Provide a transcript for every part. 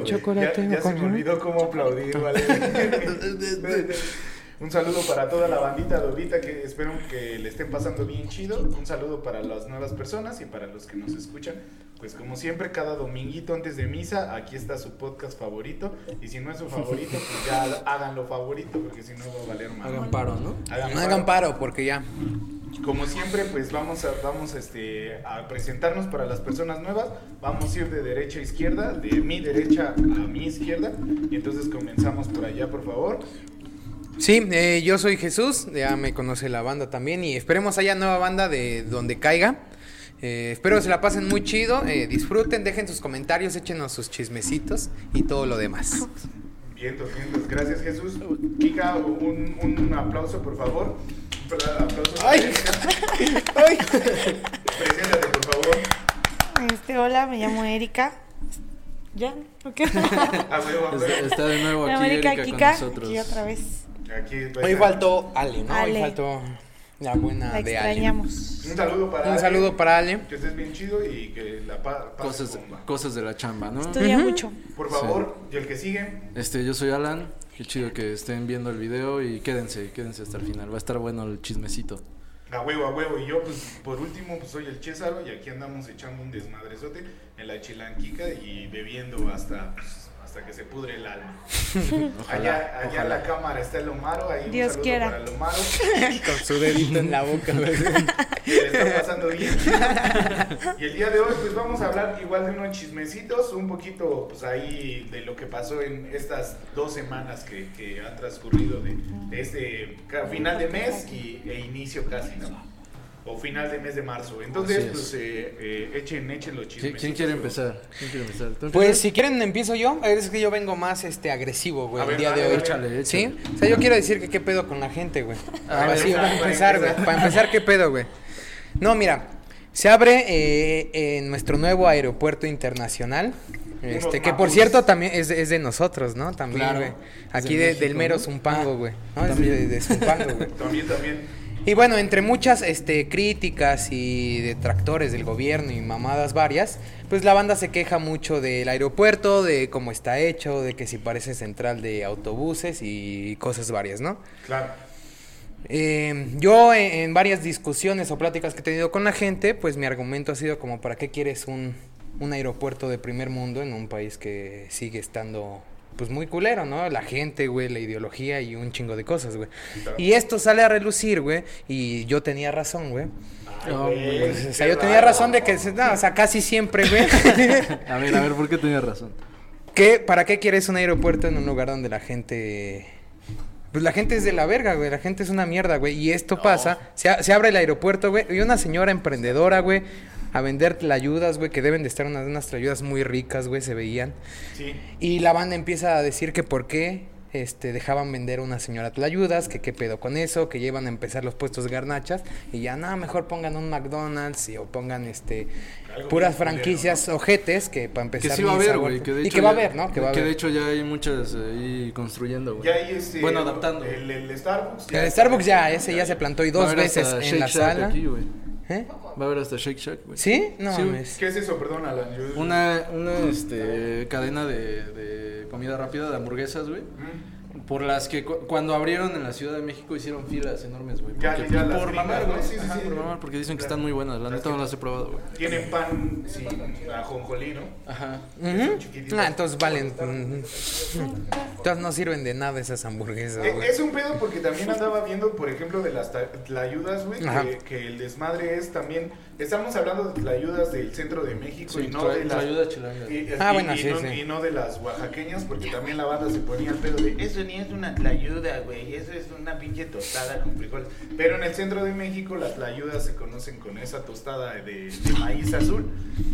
chocolate. Ya, ya se me olvidó cómo aplaudir, ¿vale? Un saludo para toda la bandita Adobita que espero que le estén pasando bien chido. Un saludo para las nuevas personas y para los que nos escuchan. Pues como siempre, cada dominguito antes de misa, aquí está su podcast favorito. Y si no es su favorito, pues ya háganlo favorito, porque si no va a valer más. Hagan paro, ¿no? Hagan No hagan paro porque ya. Como siempre, pues vamos a, vamos este, a presentarnos para las personas nuevas. Vamos a ir de derecha a izquierda, de mi derecha a mi izquierda. Y entonces comenzamos por allá, por favor. Sí, eh, yo soy Jesús, ya me conoce la banda también y esperemos haya nueva banda de donde caiga. Eh, espero se la pasen muy chido, eh, disfruten, dejen sus comentarios, échenos sus chismecitos y todo lo demás. Vientos, vientos. Gracias, Jesús. Kika, un, un aplauso, por favor. Un pla- aplauso. ¡Ay! ¡Ay! Preséntate, por favor. Este, hola, me llamo Erika. ¿Ya? ¿O qué? A huevo, a Está, de nuevo aquí llamo Erika con nosotros. aquí otra vez. Aquí Hoy faltó Ale, ¿no? Hoy faltó la buena La de Ale. extrañamos. Un saludo para Un Ale, saludo para Ale. Que estés bien chido y que la pa Cosas, cosas de la chamba, ¿no? Estudia mucho. Por favor, y el que sigue. Este, yo soy Alan. Qué chido que estén viendo el video y quédense, quédense hasta el final. Va a estar bueno el chismecito. A huevo, a huevo. Y yo, pues, por último, pues soy el Césaro y aquí andamos echando un desmadrezote en la chilanquica y bebiendo hasta, pues, hasta que se pudre el alma. allá allá en la cámara está el Omaro, ahí Dios un saludo quiera. para el Omaro, Con su dedito en la boca. le está pasando bien. y el día de hoy, pues vamos a hablar igual de unos chismecitos, un poquito, pues ahí de lo que pasó en estas dos semanas que, que han transcurrido de, de este final de mes y, e inicio casi, ¿no? O final de mes de marzo. Entonces, pues eh, eh, echen, echen los ¿Qui- chismecitos. ¿Quién quiere empezar? ¿Quién quiere empezar? ¿Tú Pues si quieren empiezo yo, es que yo vengo más este agresivo, güey, A el ver, día de hoy. échale, échale. ¿Sí? O sea, yo quiero decir que qué pedo con la gente, güey. A Así, ver, para para empezar, güey. empezar. Para empezar, ¿qué pedo, güey? No, mira, se abre eh, en nuestro nuevo aeropuerto internacional. Este, que por cierto también es, de- es de nosotros, ¿no? También, Claro, güey. Aquí de de- México, del mero ¿no? Zumpango, güey. ¿no? Es de, de Zumpango, güey. También, también. Y bueno, entre muchas este, críticas y detractores del gobierno y mamadas varias, pues la banda se queja mucho del aeropuerto, de cómo está hecho, de que si parece central de autobuses y cosas varias, ¿no? Claro. Eh, yo en, en varias discusiones o pláticas que he tenido con la gente, pues mi argumento ha sido como, ¿para qué quieres un, un aeropuerto de primer mundo en un país que sigue estando, pues muy culero, ¿no? La gente, güey, la ideología y un chingo de cosas, güey. Claro. Y esto sale a relucir, güey, y yo tenía razón, güey. Ay, No, güey, Pues, o sea, yo tenía raro. razón de que, se- no, o sea, casi siempre, güey. A ver, a ver, ¿por qué tenías razón? ¿Qué, ¿Para qué quieres un aeropuerto en un lugar donde la gente... Pues la gente es de la verga, güey. La gente es una mierda, güey. Y esto pasa. Se, se abre el aeropuerto, güey. Y una señora emprendedora, güey. A vender ayudas, güey. Que deben de estar unas, unas ayudas muy ricas, güey. Se veían. Sí. Y la banda empieza a decir que por qué este, dejaban vender a una señora tlayudas, que qué pedo con eso, que llevan a empezar los puestos garnachas. Y ya, nada, mejor pongan un McDonald's y, o pongan este puras franquicias ojetes que para Que empezar sí va a haber, güey. Que de y que va a haber, ¿no? Que va a de haber. hecho ya hay muchas eh, ahí construyendo, güey. Ya hay este. Bueno, adaptando. El, el Starbucks. ya El. Starbucks ya, ese ya se plantó y dos veces en Shake la Shack sala. aquí. ¿Eh? Va a haber hasta Shake Shack, güey. ¿Sí? No Sí, mames. ¿Qué es eso? Perdón, Alan. Yo- Una, una este, cadena de, de comida rápida, de hamburguesas, güey. Mm. Por las que cu- cuando abrieron en la Ciudad de México hicieron filas enormes, güey. Ya, Porque- ya por mamar, ¿no? güey. Sí, sí, Ajá, sí. por mamar, porque dicen que Claro. están muy buenas. La neta no las he probado, güey. Tienen pan sin ajonjolí, ¿no? Ajá. Son chiquititas. Ah, entonces valen. Entonces no sirven de nada esas hamburguesas, Eh. Es un pedo porque también andaba viendo, por ejemplo, de las ta- tlayudas, güey, que, que el desmadre es también. Estamos hablando de tlayudas del centro de México Sí, y no de las. tlayudas chilangas. y- Ah, y- bueno, y sí, no, sí. y no de las oaxaqueñas, porque también la banda se ponía al pedo de eso ni es una tlayuda, güey, eso es una pinche tostada con frijoles. Pero en el centro de México las tlayudas se conocen con esa tostada de, de maíz azul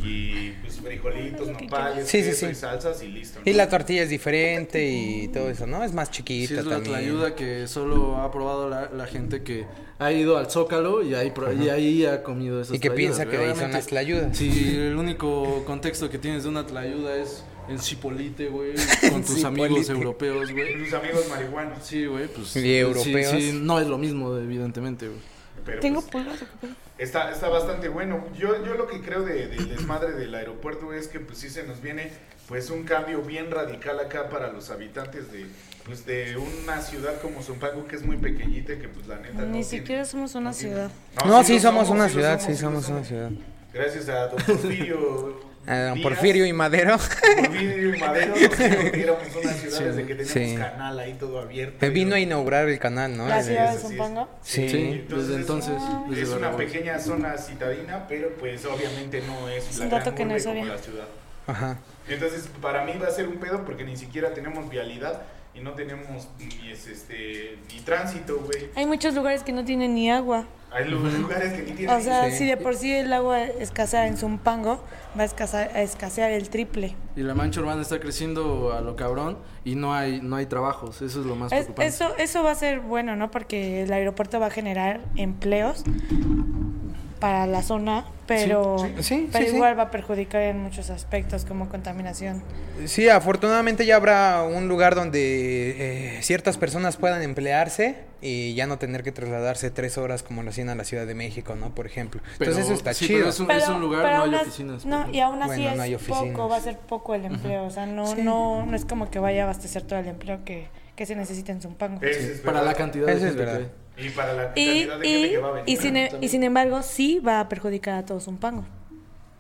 y pues frijolitos, nopales, Sí, sí, queso sí. y salsas y listo. Y ¿no? la tortilla es diferente y todo eso, ¿no? Es más chiquita Sí, es la también. tlayuda que solo ha probado la, la gente que ha ido al Zócalo y ahí, y ahí ha comido esas Y que tlayudas, piensa que ahí son las tlayudas. Si el único contexto que tienes de una tlayuda es en Cipolite, güey, con tus amigos europeos, güey. Sus amigos marihuanos. Sí, güey, pues. Y sí, europeos. Sí, no es lo mismo, evidentemente, güey. Pero, ¿Tengo pues, pulgas? Está, está bastante bueno. Yo, yo lo que creo de- del desmadre del aeropuerto es que pues sí se nos viene pues un cambio bien radical acá para los habitantes de pues de una ciudad como Zumpango que es muy pequeñita y que pues la neta no Ni tiene- siquiera somos una no tiene- ciudad. No, sí somos una sí ciudad, somos, sí somos una ciudad. Gracias a don Porfirio. Díaz, Porfirio y Madero. Porfirio y Madero éramos una ciudad desde que teníamos Sí. canal ahí todo abierto. Me vino no- a inaugurar el canal, ¿no? La de- ciudad de es. Zumpango. Sí. Sí, desde entonces. desde Es una pequeña zona citadina, pero pues obviamente no es, Es la un gran dato que no sabía. como la ciudad. Ajá. Entonces, para mí va a ser un pedo porque ni siquiera tenemos vialidad y no tenemos ni, es, este, ni tránsito, güey. Hay muchos lugares que no tienen ni agua. Hay lu- lugares que ni tienen. O sea, Sí. si de por sí el agua escasea en Zumpango, va a escasear, a escasear el triple. Y la mancha urbana está creciendo a lo cabrón y no hay no hay trabajos. Eso es lo más Es- preocupante. eso, eso va a ser bueno, ¿no? Porque el aeropuerto va a generar empleos para la zona, pero, sí. Sí, pero sí, sí. igual va a perjudicar en muchos aspectos como contaminación. Sí, afortunadamente ya habrá un lugar donde eh, ciertas personas puedan emplearse y ya no tener que trasladarse tres horas como lo hacían a la Ciudad de México, ¿no? Por ejemplo. Pero- Entonces eso está sí, chido. pero es un, es un lugar, no hay as- oficinas. No, y aún así Bueno, no hay es poco, va a ser poco el empleo. O sea, no, Sí. no, no es como que vaya a abastecer todo el empleo que, que se necesita en Zumpango. Es Para la cantidad de Eso es gente verdad. que hay. Y para la Y, cantidad de gente y, que va a venir. y, sin, e- y sin embargo, sí va a perjudicar a todo Zumpango.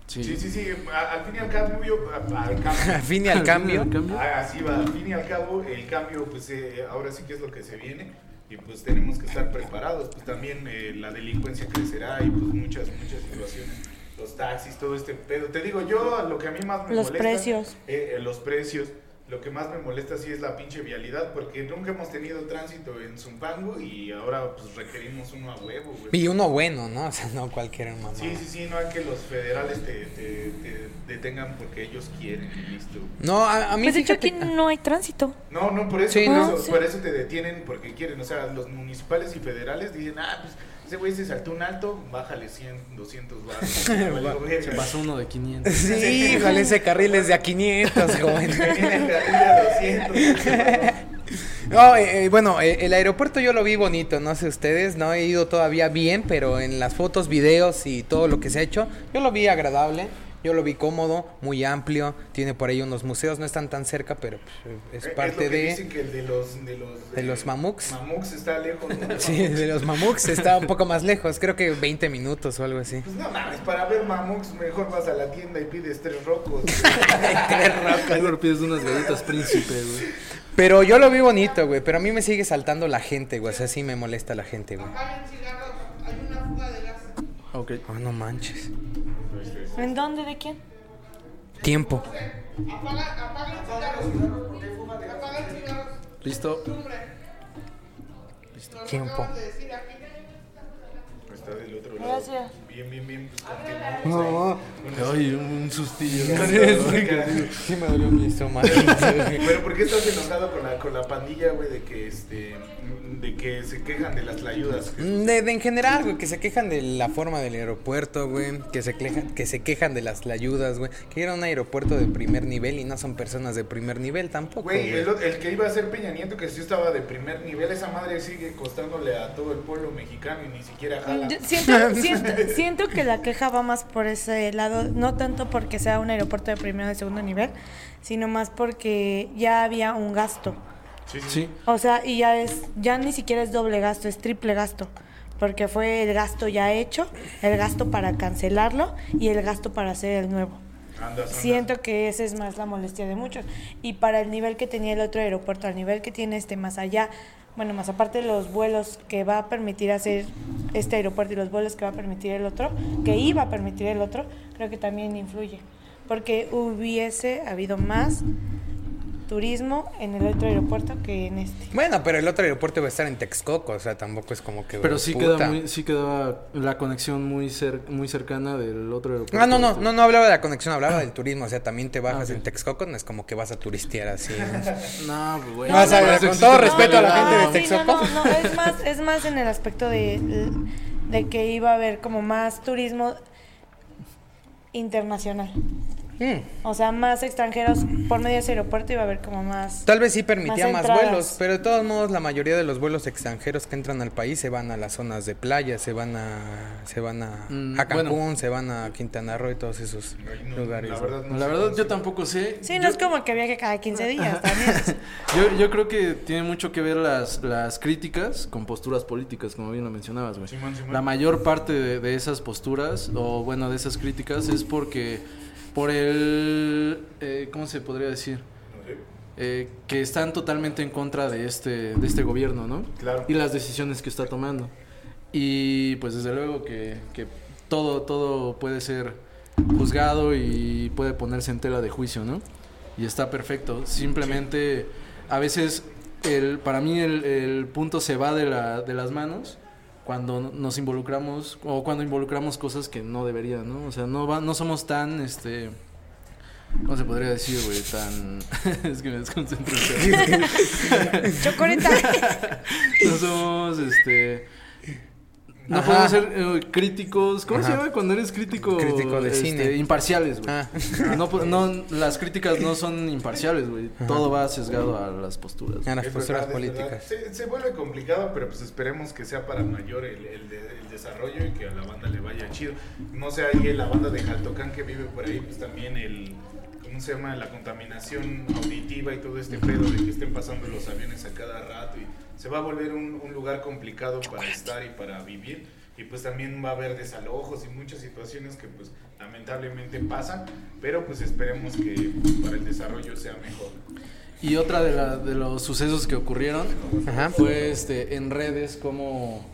Sí. Sí, sí, sí. a- Al fin y al cabo, yo- a- al cambio. Al fin y al cambio. Al cambio. Ah, Así va, al fin y al cabo, el cambio, pues eh, ahora sí que es lo que se viene y pues tenemos que estar preparados. Pues también eh, la delincuencia crecerá y pues muchas, muchas situaciones. Los taxis, todo este pedo. Te digo, yo lo que a mí más me Los molesta. precios. eh, eh, los precios. Lo que más me molesta sí es la pinche vialidad, porque nunca hemos tenido tránsito en Zumpango y ahora pues requerimos uno a huevo, güey. Y uno bueno, ¿no? O sea, no cualquier mamá. Sí, sí, sí, no hay que los federales te, te- te detengan porque ellos quieren y listo. No, a, a mí Pues de hecho aquí no hay tránsito. No, no, por eso, Sí, por, no. eso Sí. por eso te detienen porque quieren. O sea, los municipales y federales dicen, ah, pues ese güey se saltó un alto, bájale 100, 200 baros. Valió verga. Se pasó uno de 500. Sí, híjole, ese carril es de a 500, joven. Venía en el carril de a 200. No, eh, eh, bueno, eh, el aeropuerto yo lo vi bonito, no sé ustedes, no he ido todavía bien, pero en las fotos, videos y todo lo que se ha hecho, yo lo vi agradable, yo lo vi cómodo, muy amplio, tiene por ahí unos museos, no están tan cerca, pero pues, es Es parte lo que de... Dicen que el de los. De los, de los mamuks. Mamuks está lejos. ¿no? Sí, de los mamuks está un poco más lejos, creo que 20 minutos o algo así. Pues no mames, para ver mamuks mejor vas a la tienda y pides tres rocos. Mejor pides unas galletas príncipe, güey. Pero yo lo vi bonito, güey, pero a mí me sigue saltando la gente, güey, o sea, sí me molesta la gente, güey. Ok. Oh, no manches. ¿En dónde? ¿De quién? Tiempo. Listo. Tiempo. Está del otro lado. Gracias. Bien, bien, bien. Pues continuamos No, Ay, un sustillo. sí me dolió mi estómago. Pero ¿por qué estás enojado con la, con la pandilla, güey, de que este de que se quejan de las tlayudas? De, de en general, güey, que se quejan de la forma del aeropuerto, güey, que se quejan, que se quejan de las ayudas, güey, que era un aeropuerto de primer nivel y no son personas de primer nivel tampoco, Güey, güey. el, el que iba a ser Peña Nieto, que sí estaba de primer nivel, esa madre sigue costándole a todo el pueblo mexicano y ni siquiera jala. Yo siento, siento, siento que la queja va más por ese lado, no tanto porque sea un aeropuerto de primero y segundo nivel, sino más porque ya había un gasto. Sí, sí. Sí. O sea, y ya es, ya ni siquiera es doble gasto, es triple gasto. Porque fue el gasto ya hecho, el gasto para cancelarlo y el gasto para hacer el nuevo. Andas, andas. Siento que esa es más la molestia de muchos. Y para el nivel que tenía el otro aeropuerto, al nivel que tiene este más allá, bueno, más aparte de los vuelos que va a permitir hacer este aeropuerto y los vuelos que va a permitir el otro, que iba a permitir el otro, creo que también influye. Porque hubiese habido más turismo en el otro aeropuerto que en este. Bueno, pero el otro aeropuerto va a estar en Texcoco, o sea, tampoco es como que... Pero sí puta. queda muy, sí quedaba la conexión muy cer muy cercana del otro aeropuerto. Ah, no, no, no, no hablaba de la conexión, hablaba del turismo, o sea, también te bajas Ah, ok. en Texcoco, no es como que vas a turistear así. ¿no? No, pues, güey. Vas a- Por eso con todo respeto a la gente de No, sí, Texcoco. no, no, no, es más, es más en el aspecto de, de que iba a haber como más turismo internacional. Mm. O sea, más extranjeros por medio de ese aeropuerto iba a haber como más... Tal vez sí permitía Más vuelos, pero de todos modos la mayoría de los vuelos extranjeros que entran al país se van a las zonas de playa, se van a se van a, Mm, a Cancún, bueno. se van a Quintana Roo y todos esos no, lugares. La verdad, no La sé verdad cómo yo tampoco sé. Sí, Yo- no es como que viaje cada 15 días también. Yo, yo creo que tiene mucho que ver las, las críticas con posturas políticas, como bien lo mencionabas, güey. La mayor parte de, de esas posturas, o bueno, de esas críticas, es porque por el... eh, ¿Cómo se podría decir? Eh, que están totalmente en contra de este, de este gobierno, ¿no? Claro. Y las decisiones que está tomando. Y pues desde luego que, que todo, todo puede ser juzgado y puede ponerse en tela de juicio, ¿no? Y está perfecto. Simplemente a veces el, para mí el, el punto se va de, la, de las manos cuando nos involucramos o cuando involucramos cosas que no deberían, ¿no? O sea, no, va, no somos tan, este... ¿Cómo se podría decir, güey? Tan... es que me desconcentro. Chocolate. no somos, este... No Ajá. podemos ser eh, críticos. ¿Cómo se llama cuando eres crítico? Crítico de este, cine. Imparciales, güey. Ah. No, po- no, las críticas no son imparciales, güey. Todo va sesgado a las posturas. A las Es posturas verdad, políticas. Se, se vuelve complicado, pero pues esperemos que sea para mayor el, el de- el desarrollo y que a la banda le vaya chido. No sé, ahí en la banda de Jaltocán que vive por ahí, pues también el, ¿cómo se llama? La contaminación auditiva y todo este pedo de que estén pasando los aviones a cada rato y se va a volver un, un lugar complicado para estar y para vivir. Y pues también va a haber desalojos y muchas situaciones que pues lamentablemente pasan, pero pues esperemos que para el desarrollo sea mejor. Y otra de, la- de los sucesos que ocurrieron Ajá. fue este en redes como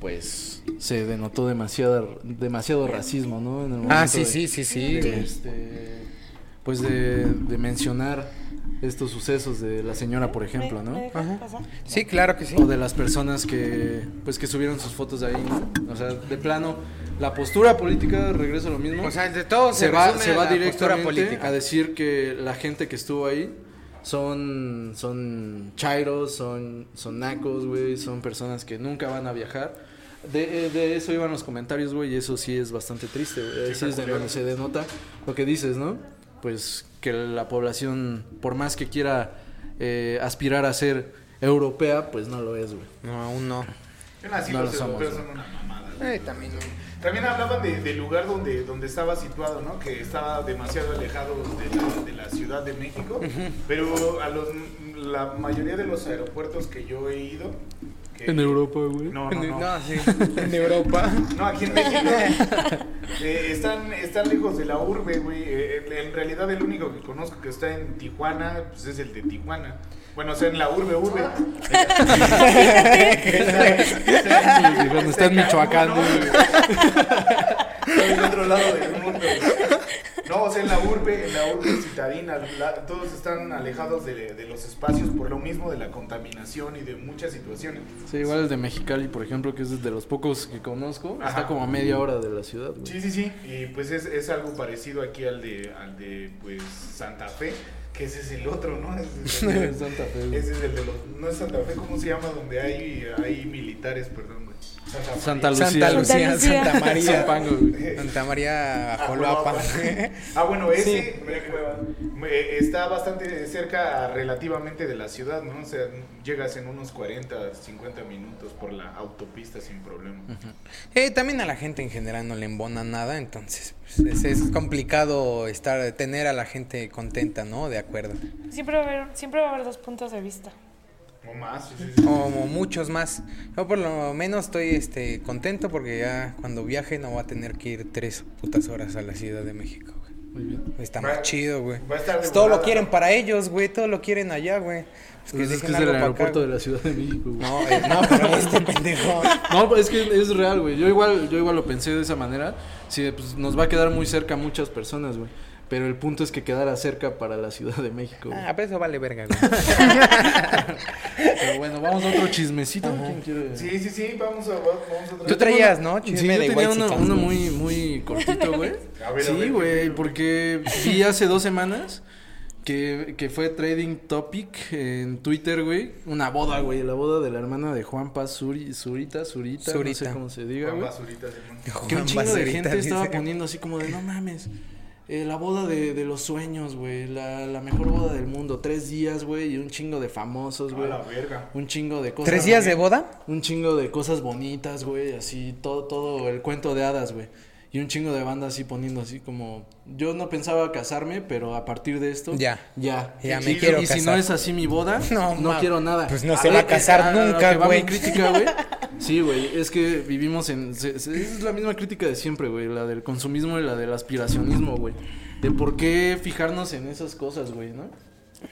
pues se denotó demasiado demasiado racismo, ¿no? En el Ah, sí, de- sí, sí, sí. de, este, pues de, de mencionar estos sucesos de la señora, por ejemplo, ¿Me- me ¿no? Ajá. Sí, claro que sí. O de las personas que pues que subieron sus fotos de ahí, ¿no? O sea, de plano la postura política regreso a lo mismo. O sea, de todo se va, resume se a va directamente política. a decir que la gente que estuvo ahí son, son chairos, son, son nacos, güey, son personas que nunca van a viajar. De, eh, de eso iban los comentarios, güey, y eso sí es bastante triste, güey. Así es de donde se denota lo que dices, ¿no? Pues que la población, por más que quiera eh, aspirar a ser europea, pues no lo es, güey. No, aún no. Así No los lo somos, son una mamada. güey. Eh, también. También hablaban de- del lugar donde, donde estaba situado, ¿no? Que estaba demasiado alejado de la, de la Ciudad de México. Pero a los, la mayoría de los aeropuertos que yo he ido... que- Europa, güey. No, no, no. No, sí. En Europa. No, aquí en México. eh, están, están lejos de la urbe, güey. Eh, en realidad el único que conozco que está en Tijuana, pues es el de Tijuana. Bueno, o sea, en la urbe, urbe. Cuando está en Michoacán, güey. del otro lado del mundo. No, o sea, en la urbe, en la urbe citadina, la- todos están alejados de, de los espacios por lo mismo de la contaminación y de muchas situaciones. Sí, igual el de Mexicali, por ejemplo, que es de los pocos que conozco, Ajá. está como a media hora de la ciudad, güey. Sí, sí, sí. Y pues es, es algo parecido aquí al de, al de pues, Santa Fe, que ese es el otro, ¿no? Ese es el de, Santa Fe, ese es el de los. No es Santa Fe, ¿cómo se llama? Donde hay, hay militares, perdón. Santa María. Lucía. Santa Lucía, Lucía. Santa María. Santa María Ah, Joloapa. Joloapa. Ah, bueno, ese Sí. eh, está bastante cerca relativamente de la ciudad, ¿no? O sea, llegas en unos 40, 50 minutos por la autopista sin problema. Eh, también a la gente en general no le embona nada, entonces pues, es, es complicado estar tener a la gente contenta, ¿no? De acuerdo. Siempre va, a haber, siempre va a haber dos puntos de vista. O más, sí, sí, sí. Como muchos más. Yo por lo menos estoy este contento porque ya cuando viaje no voy a tener que ir tres putas horas a la Ciudad de México, güey. Muy bien. Está más chido, güey. va a estar de Pues todo lo quieren para ellos, güey. Todo lo quieren allá, güey. Pues Pues es que es algo el acá, aeropuerto de la Ciudad de México, güey. No, eh, no, pero este pendejo. No, pues es que es real, güey. Yo igual, yo igual lo pensé de esa manera. Sí, pues nos va a quedar muy cerca muchas personas, güey. Pero el punto es que quedara cerca para la Ciudad de México. güey. Ah, pero eso vale verga, güey. Pero bueno, vamos a otro chismecito. ¿Quién quiere? Sí, sí, sí, vamos a, vamos a Tú traías, ¿no? Sí, Chisme yo de tenía uno, uno muy, muy cortito, güey. A ver, a Sí, ver, güey, ¿qué- porque vi hace dos semanas que, que fue trading topic en Twitter, güey. Una boda, güey, la boda de la hermana de Juan Paz Zuri, Zurita, Zurita, no sé Zurita. cómo se diga, Juan güey. Que un chingo de gente estaba poniendo así como de, no mames, eh, la boda de, de los sueños, güey. La, la mejor boda del mundo. Tres días, güey, y un chingo de famosos, A güey. la verga. Un chingo de cosas. ¿Tres días de boda? Un chingo de cosas bonitas, güey, así, todo, todo el cuento de hadas, güey. Y un chingo de bandas así poniendo así como... Yo no pensaba casarme, pero a partir de esto... Ya. Ya. Ya Y- me quiero Y si no es así mi boda, No, no, ma- quiero nada. pues no se va a casar a- a nunca, güey. crítica, güey. Sí, güey, es que vivimos en... se- se- es la misma crítica de siempre, güey. La del consumismo y la del aspiracionismo, güey. De por qué fijarnos en esas cosas, güey, ¿no?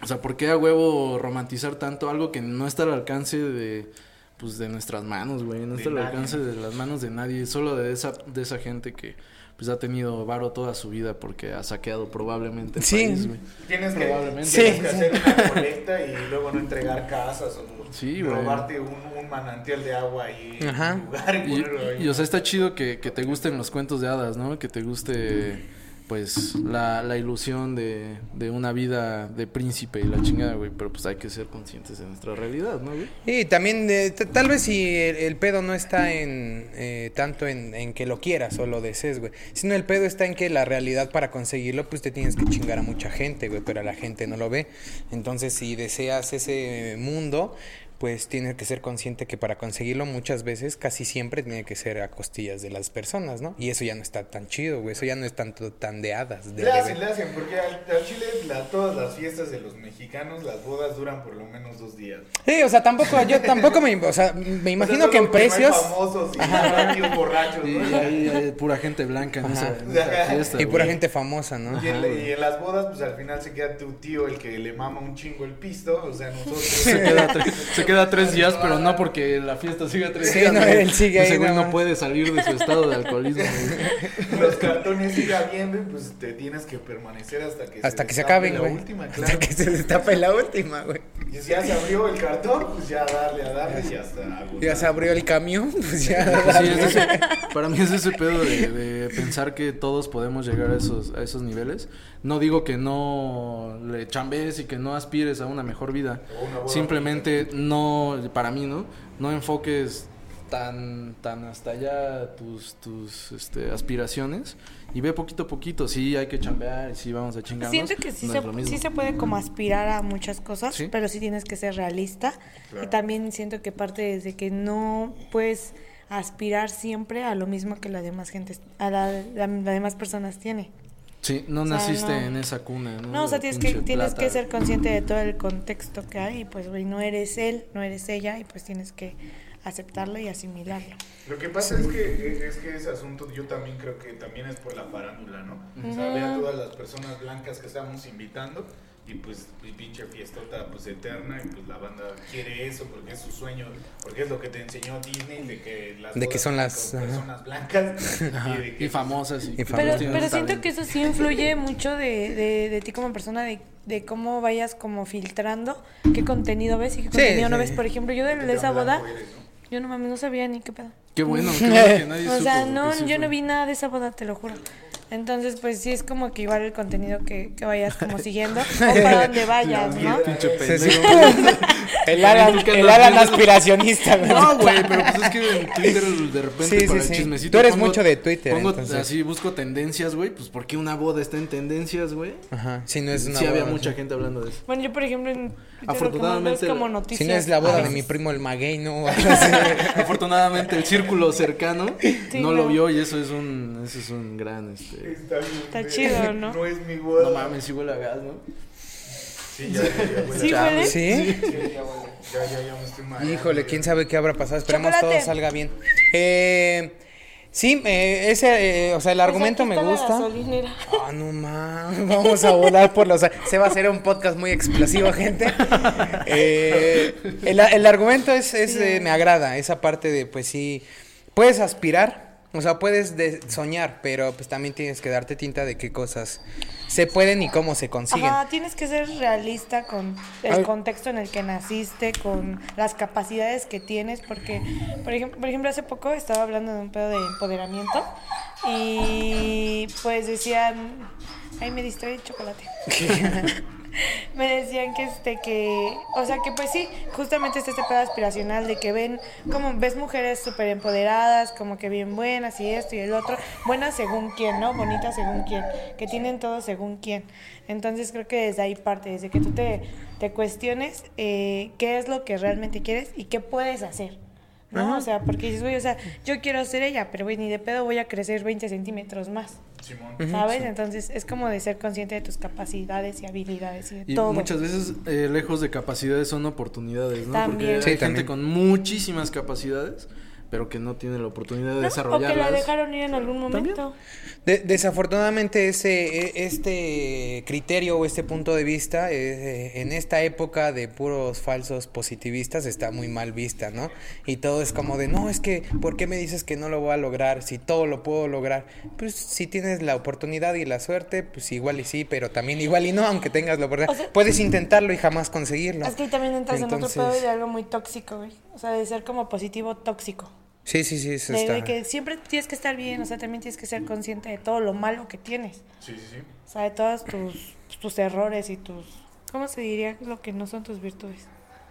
O sea, ¿por qué a huevo romantizar tanto algo que no está al alcance de pues de nuestras manos, güey, no De está al nadie. alcance de las manos de nadie, solo de esa de esa gente que pues ha tenido varo toda su vida porque ha saqueado probablemente el Sí. país, güey. Tienes que, Probablemente. tienes Sí. que hacer una colecta y luego no entregar casas o Sí, robarte un, un manantial de agua ahí Ajá. en un lugar y, Y, y, o sea, está chido que, que te gusten los cuentos de hadas, ¿no? Que te guste pues la, la ilusión de, de una vida de príncipe y la chingada, güey, pero pues hay que ser conscientes de nuestra realidad, ¿no, güey? Y también, eh, tal vez si el, el pedo no está en eh, tanto en, en que lo quieras o lo desees, güey. Sino el pedo está en que la realidad para conseguirlo, pues te tienes que chingar a mucha gente, güey. Pero la gente no lo ve. Entonces, si deseas ese mundo, pues tienes que ser consciente que para conseguirlo muchas veces, casi siempre, tiene que ser a costillas de las personas, ¿no? Y eso ya no está tan chido, güey. Eso ya no es tanto tan de hadas. De Le hacen, le hacen, porque al, al Chile la- todas las fiestas de los mexicanos, las bodas duran por lo menos dos días. Sí, o sea, tampoco, yo tampoco me, o sea, me imagino O sea, que en precios... famosos y rápidos borrachos, Y ¿no? ahí hay pura gente blanca en esa, en esa Ajá. fiesta. Y pura güey. gente famosa, ¿no? Y en, y en las bodas, pues al final se queda tu tío el que le mama un chingo el pisto, o sea, nosotros. Se queda, tre- se queda tres días, pero no porque la fiesta siga tres Sí, días. no, él sigue ahí nada no puede salir de su estado de alcoholismo. güey. los cartones siga viendo y pues te tienes que permanecer hasta que Hasta que se acaben, la güey. última, Hasta claro. que se destape la última, güey. Y si ya se abrió el cartón, pues ya darle a darle y hasta agotar. Ya se abrió el camión, pues ya. Pues sí, es ese- para mí es ese pedo de, de pensar que todos podemos llegar a esos, a esos niveles. No digo que no le chambees y que no aspires a una mejor vida. Una Simplemente no, para mí, ¿no? No enfoques tan, tan hasta allá tus, tus este, aspiraciones y ve poquito a poquito. Sí, hay que chambear y sí vamos a chingarnos. Siento que sí, no se, sí se puede como aspirar a muchas cosas, Sí. pero sí tienes que ser realista. Claro. Y también siento que parte desde que no puedes aspirar siempre a lo mismo que la demás gente, a la, la, las demás personas tiene. Sí, no O sea, naciste no. en esa cuna, ¿no? No, o sea, De tienes que, tienes plata. que ser consciente de todo el contexto que hay y pues, güey, no eres él, no eres ella y pues tienes que aceptarlo y asimilarlo. Lo que pasa es que es que ese asunto yo también creo que también es por la farándula, ¿no? O sea, ve a todas las personas blancas que estamos invitando y pues y pinche fiestota pues eterna y pues la banda quiere eso porque es su sueño, porque es lo que te enseñó Disney de que las De que son las- personas blancas Ajá, y de que y famosas. Y, Y famosas. Pero, pero siento que eso sí influye mucho de, de, de ti como persona, de, de cómo vayas como filtrando qué contenido ves y qué Sí, contenido no sí. ves. Por ejemplo, yo de, esa boda, blanco eres, ¿no? yo no mames, no sabía ni qué pedo. Qué bueno, qué bueno que nadie O supo, sea, porque no, yo no vi nada de esa boda, te lo juro. Entonces, pues sí es como que igual el contenido que, que vayas como siguiendo o para donde vayas, ¿no? Pinche. El Alan, el Alan aspiracionista, güey. No, güey, pero pues es que en Twitter de repente Sí, sí, para el sí. chismecito Tú eres mucho de Twitter, Pongo entonces. así, busco tendencias, güey, pues ¿por qué una boda está en tendencias, güey? Ajá, si no es una Sí había boda, mucha sí. gente hablando de eso. Bueno, yo por ejemplo en Twitter lo que mando es Afortunadamente- como Si noticias. no es la boda de mi veces. primo el maguey, no. Afortunadamente el círculo cercano Sí, no, lo vio y eso es un eso es un gran este Está, bien, Está chido, ¿no? No es mi boda. No mames, sí huele a gas, ¿no? Sí, ya, ya, ya, huele. Sí, Chale. huele. ¿Sí? Sí, ya, ya, ya, ya me estoy mareando. Híjole, quién sabe qué habrá pasado. Esperemos Chocolate. todo salga bien. Eh, sí, eh, ese, eh, o sea, el argumento me gusta. Ah, no mames, vamos a volar por los... Se va a hacer un podcast muy explosivo, gente. Eh, el, el argumento es, es, eh, me agrada, esa parte de, pues sí, puedes aspirar, o sea, puedes de- soñar, pero pues también tienes que darte tinta de qué cosas se pueden y cómo se consiguen. Ajá, tienes que ser realista con el Ay. contexto en el que naciste, con las capacidades que tienes, porque, por ejemplo, por ejemplo, hace poco estaba hablando de un pedo de empoderamiento y pues decían, ay, me distrae el chocolate. me decían que este que o sea que pues sí justamente está este pedo aspiracional de que ven como ves mujeres súper empoderadas como que bien buenas y esto y el otro buenas según quién no bonitas según quién que tienen todo según quién entonces creo que desde ahí parte desde que tú te, te cuestiones eh, qué es lo que realmente quieres y qué puedes hacer ¿no? O sea, porque dices, güey, o sea, yo quiero ser ella, pero güey, ni de pedo voy a crecer 20 centímetros más. Simón. ¿Sabes? Entonces es como de ser consciente de tus capacidades y habilidades y de Y todo. muchas veces, eh, lejos de capacidades, son oportunidades, ¿no? También. Porque Sí, hay gente también. con muchísimas capacidades, pero que no tiene la oportunidad de ¿No? O que desarrollarlas. la dejaron ir en algún momento. De- desafortunadamente ese e- este criterio o este punto de vista eh, en esta época de puros falsos positivistas está muy mal vista, ¿no? Y todo es como de, no, es que, ¿por qué me dices que no lo voy a lograr si todo lo puedo lograr? Pues si tienes la oportunidad y la suerte, pues igual y sí, pero también igual y no, aunque tengas la oportunidad. O sea- Puedes intentarlo y jamás conseguirlo. Es que ahí también entras en otro pedo de algo muy tóxico, güey. O sea, de ser como positivo tóxico. Sí, sí, sí, eso De, está. de que siempre tienes que estar bien, o sea, también tienes que ser consciente de todo lo malo que tienes. Sí, sí, sí. O sea, de todos tus, tus errores y tus... ¿Cómo se diría lo que no son tus virtudes?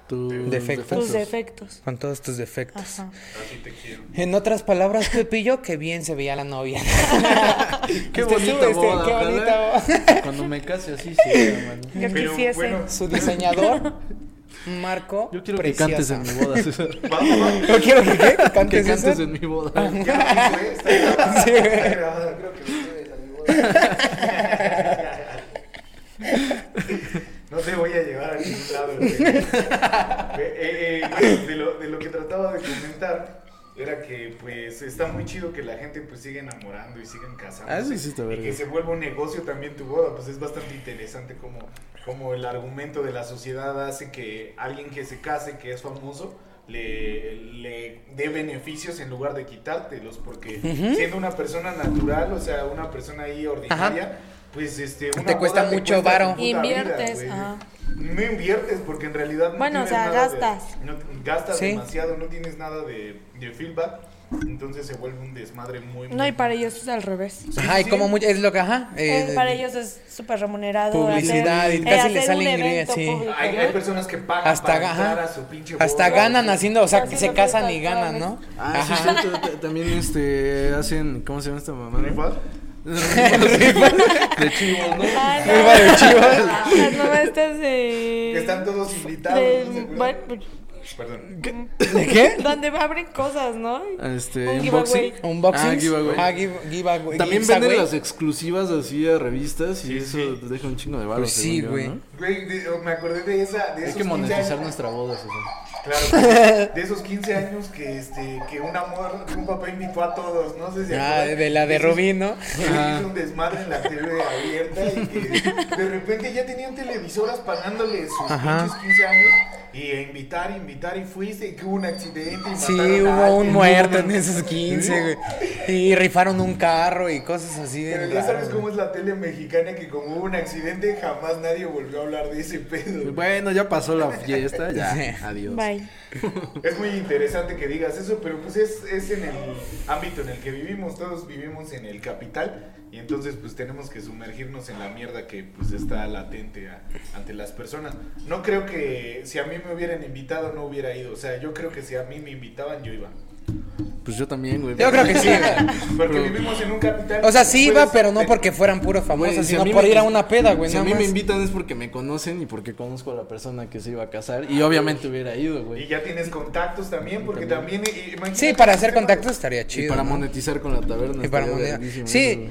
Tus Defectos. Tus defectos. Con todos tus defectos. Ajá. Así te quiero. En otras palabras, Pepillo, que bien se veía la novia. Qué Este, bonita este, boda, qué bonita boda. Cuando me case así sí. Yo Pero, quisiese. bueno, Su diseñador, Marco. Yo quiero preciosa. que cantes en mi boda, César. Vamos, vamos. Yo quiero que, ¿qué? ¿Que que cantes, cantes en mi boda. Ya lo güey, está grabada. Creo que ustedes a mi boda. No te voy a llevar a ningún lado. Eh, eh, eh, de, lo, de lo que trataba de comentar era que pues está muy chido que la gente pues siga enamorando y sigan casando. Ah, eso sí está y que se vuelva un negocio también tu boda, pues es bastante interesante como, como el argumento de la sociedad hace que alguien que se case, que es famoso, le, le dé beneficios en lugar de quitártelos, porque siendo una persona natural, o sea, una persona ahí ordinaria, pues este... Una Te cuesta boda mucho varo. tu puta vida, Inviertes, ajá. No inviertes porque en realidad no Bueno, o sea, nada de- gastas. no- gastas Sí. demasiado, no tienes nada de, de feedback, entonces se vuelve un desmadre muy... No, muy- y para ellos es al revés. Ajá, y sí. como mucho, es lo que, ajá. Eh, eh, para ellos es súper remunerado. Publicidad hacer- y eh, casi hacer les sale un ingreso, evento sí. público, Hay, ¿no? hay personas que pagan Hasta, para entrar ajá, a su pinche hasta boda, ganan güey. haciendo, o sea, que se casan y ganan, ¿no? Ah, sí, Ajá. sí, también este hacen, ¿cómo se llama esta mamá? ¿Rifas? de chivos, ¿no? Ah, no. De chivos. Las nuevas estas de... Que están todos invitados. de- ¿no bueno, Perdón. ¿De qué? donde abren cosas, ¿no? Este, Un unboxing. giveaway. Unboxing. Ah, giveaway. Ah, give- giveaway. También giveaway. venden las exclusivas así a revistas y Sí, eso sí. te deja un chingo de baros. Pues sí, güey. Güey, de- me acordé de esa. De Hay esos que 15 monetizar años. nuestra boda, César. Claro, de esos 15 años que este que un amor, un papá invitó a todos, no sé si Ah, de la de Esos- Rubí, ¿no? que hizo un desmadre en la TV abierta y que de repente ya tenían televisoras pagándole sus Ajá. pinches 15 años y a invitar, invitar y fuiste y que hubo un accidente y Sí, hubo un muerto en esos 15, güey. Y rifaron un carro y cosas así de Pero ya sabes cómo es la tele mexicana que como hubo un accidente jamás nadie volvió a hablar de ese pedo. Bueno, ya pasó la fiesta, ya. Adiós. Bye. Es muy interesante que digas eso, pero pues es, es en el ámbito en el que vivimos, todos vivimos en el capital y entonces pues tenemos que sumergirnos en la mierda que pues está latente ante las personas. No creo que si a mí me hubieran invitado no hubiera ido, o sea, yo creo que si a mí me invitaban yo iba. Pues yo también, güey. Yo creo que sí, güey. Porque Pero- vivimos en un capital. O sea, sí iba, puedes- pero no porque fueran puros famosos, Güey, si a sino mí por me- ir a una peda, güey. Si a nada mí me más. invitan es porque me conocen y porque conozco a la persona que se iba a casar. Y obviamente hubiera ido, Y güey. ya tienes contactos también, porque también... eh, imagínate Sí, para hacer contactos estaría Y chido. para ¿no? monetizar con la taberna. Y para estaría verguísima Sí.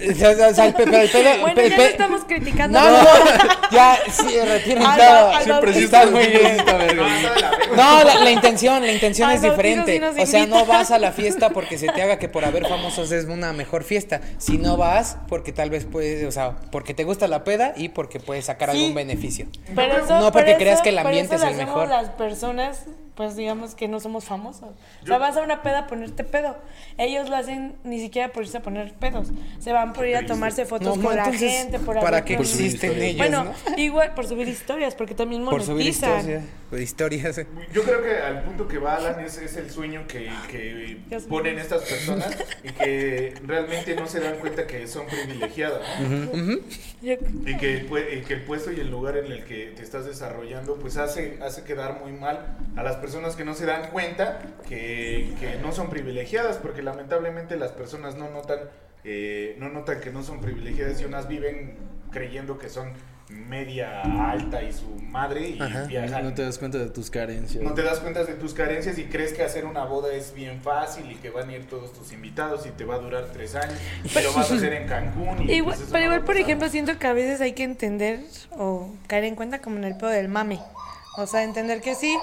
eso, O sea, o sea, el pe- pero el pedo- Bueno, ya pe- no estamos criticando. No, no, no, ya, sí, retiren Al- todo. al Siempre sí Estás está muy bien. está verga, No, güey. está de la verga. No, la, la intención, la intención Al es bautizo diferente. sí nos o sea, no vas a la fiesta porque se te haga que por haber famosos es una mejor fiesta. Si no vas, porque tal vez puedes, o sea, porque te gusta la peda y porque puedes sacar Sí. algún beneficio. Pero eso, No porque creas que el ambiente eso es el mejor. las personas, pues digamos que no somos famosos. O Yo- sea, vas a una peda a ponerte pedo. Ellos lo hacen ni siquiera por irse a poner pedos. Se van por ir a tomarse fotos No, con no, la gente, por ¿para qué existen ellos, Bueno, no? igual por subir historias, porque también Por subir monetizan. historias. historias. Yo creo que al punto que va Alan es, es el sueño que, que ponen estas personas y que realmente no se dan cuenta que son privilegiadas. ¿no? Ujú. Yo- Y que, el, y que el puesto y el lugar en el que te estás desarrollando pues hace, hace quedar muy mal a las personas que no se dan cuenta que, que no son privilegiadas porque lamentablemente las personas no notan eh, no notan que no son privilegiadas y unas viven creyendo que son media alta y su madre y Ajá. viajan No te das cuenta de tus carencias. no te das cuenta de tus carencias y crees que hacer una boda es bien fácil y que van a ir todos tus invitados y te va a durar tres años y lo vas a hacer en Cancún. Y Igual- pues eso pero igual, por ejemplo, siento que a veces hay que entender o caer en cuenta como en el pedo del mame. O sea, entender que sí,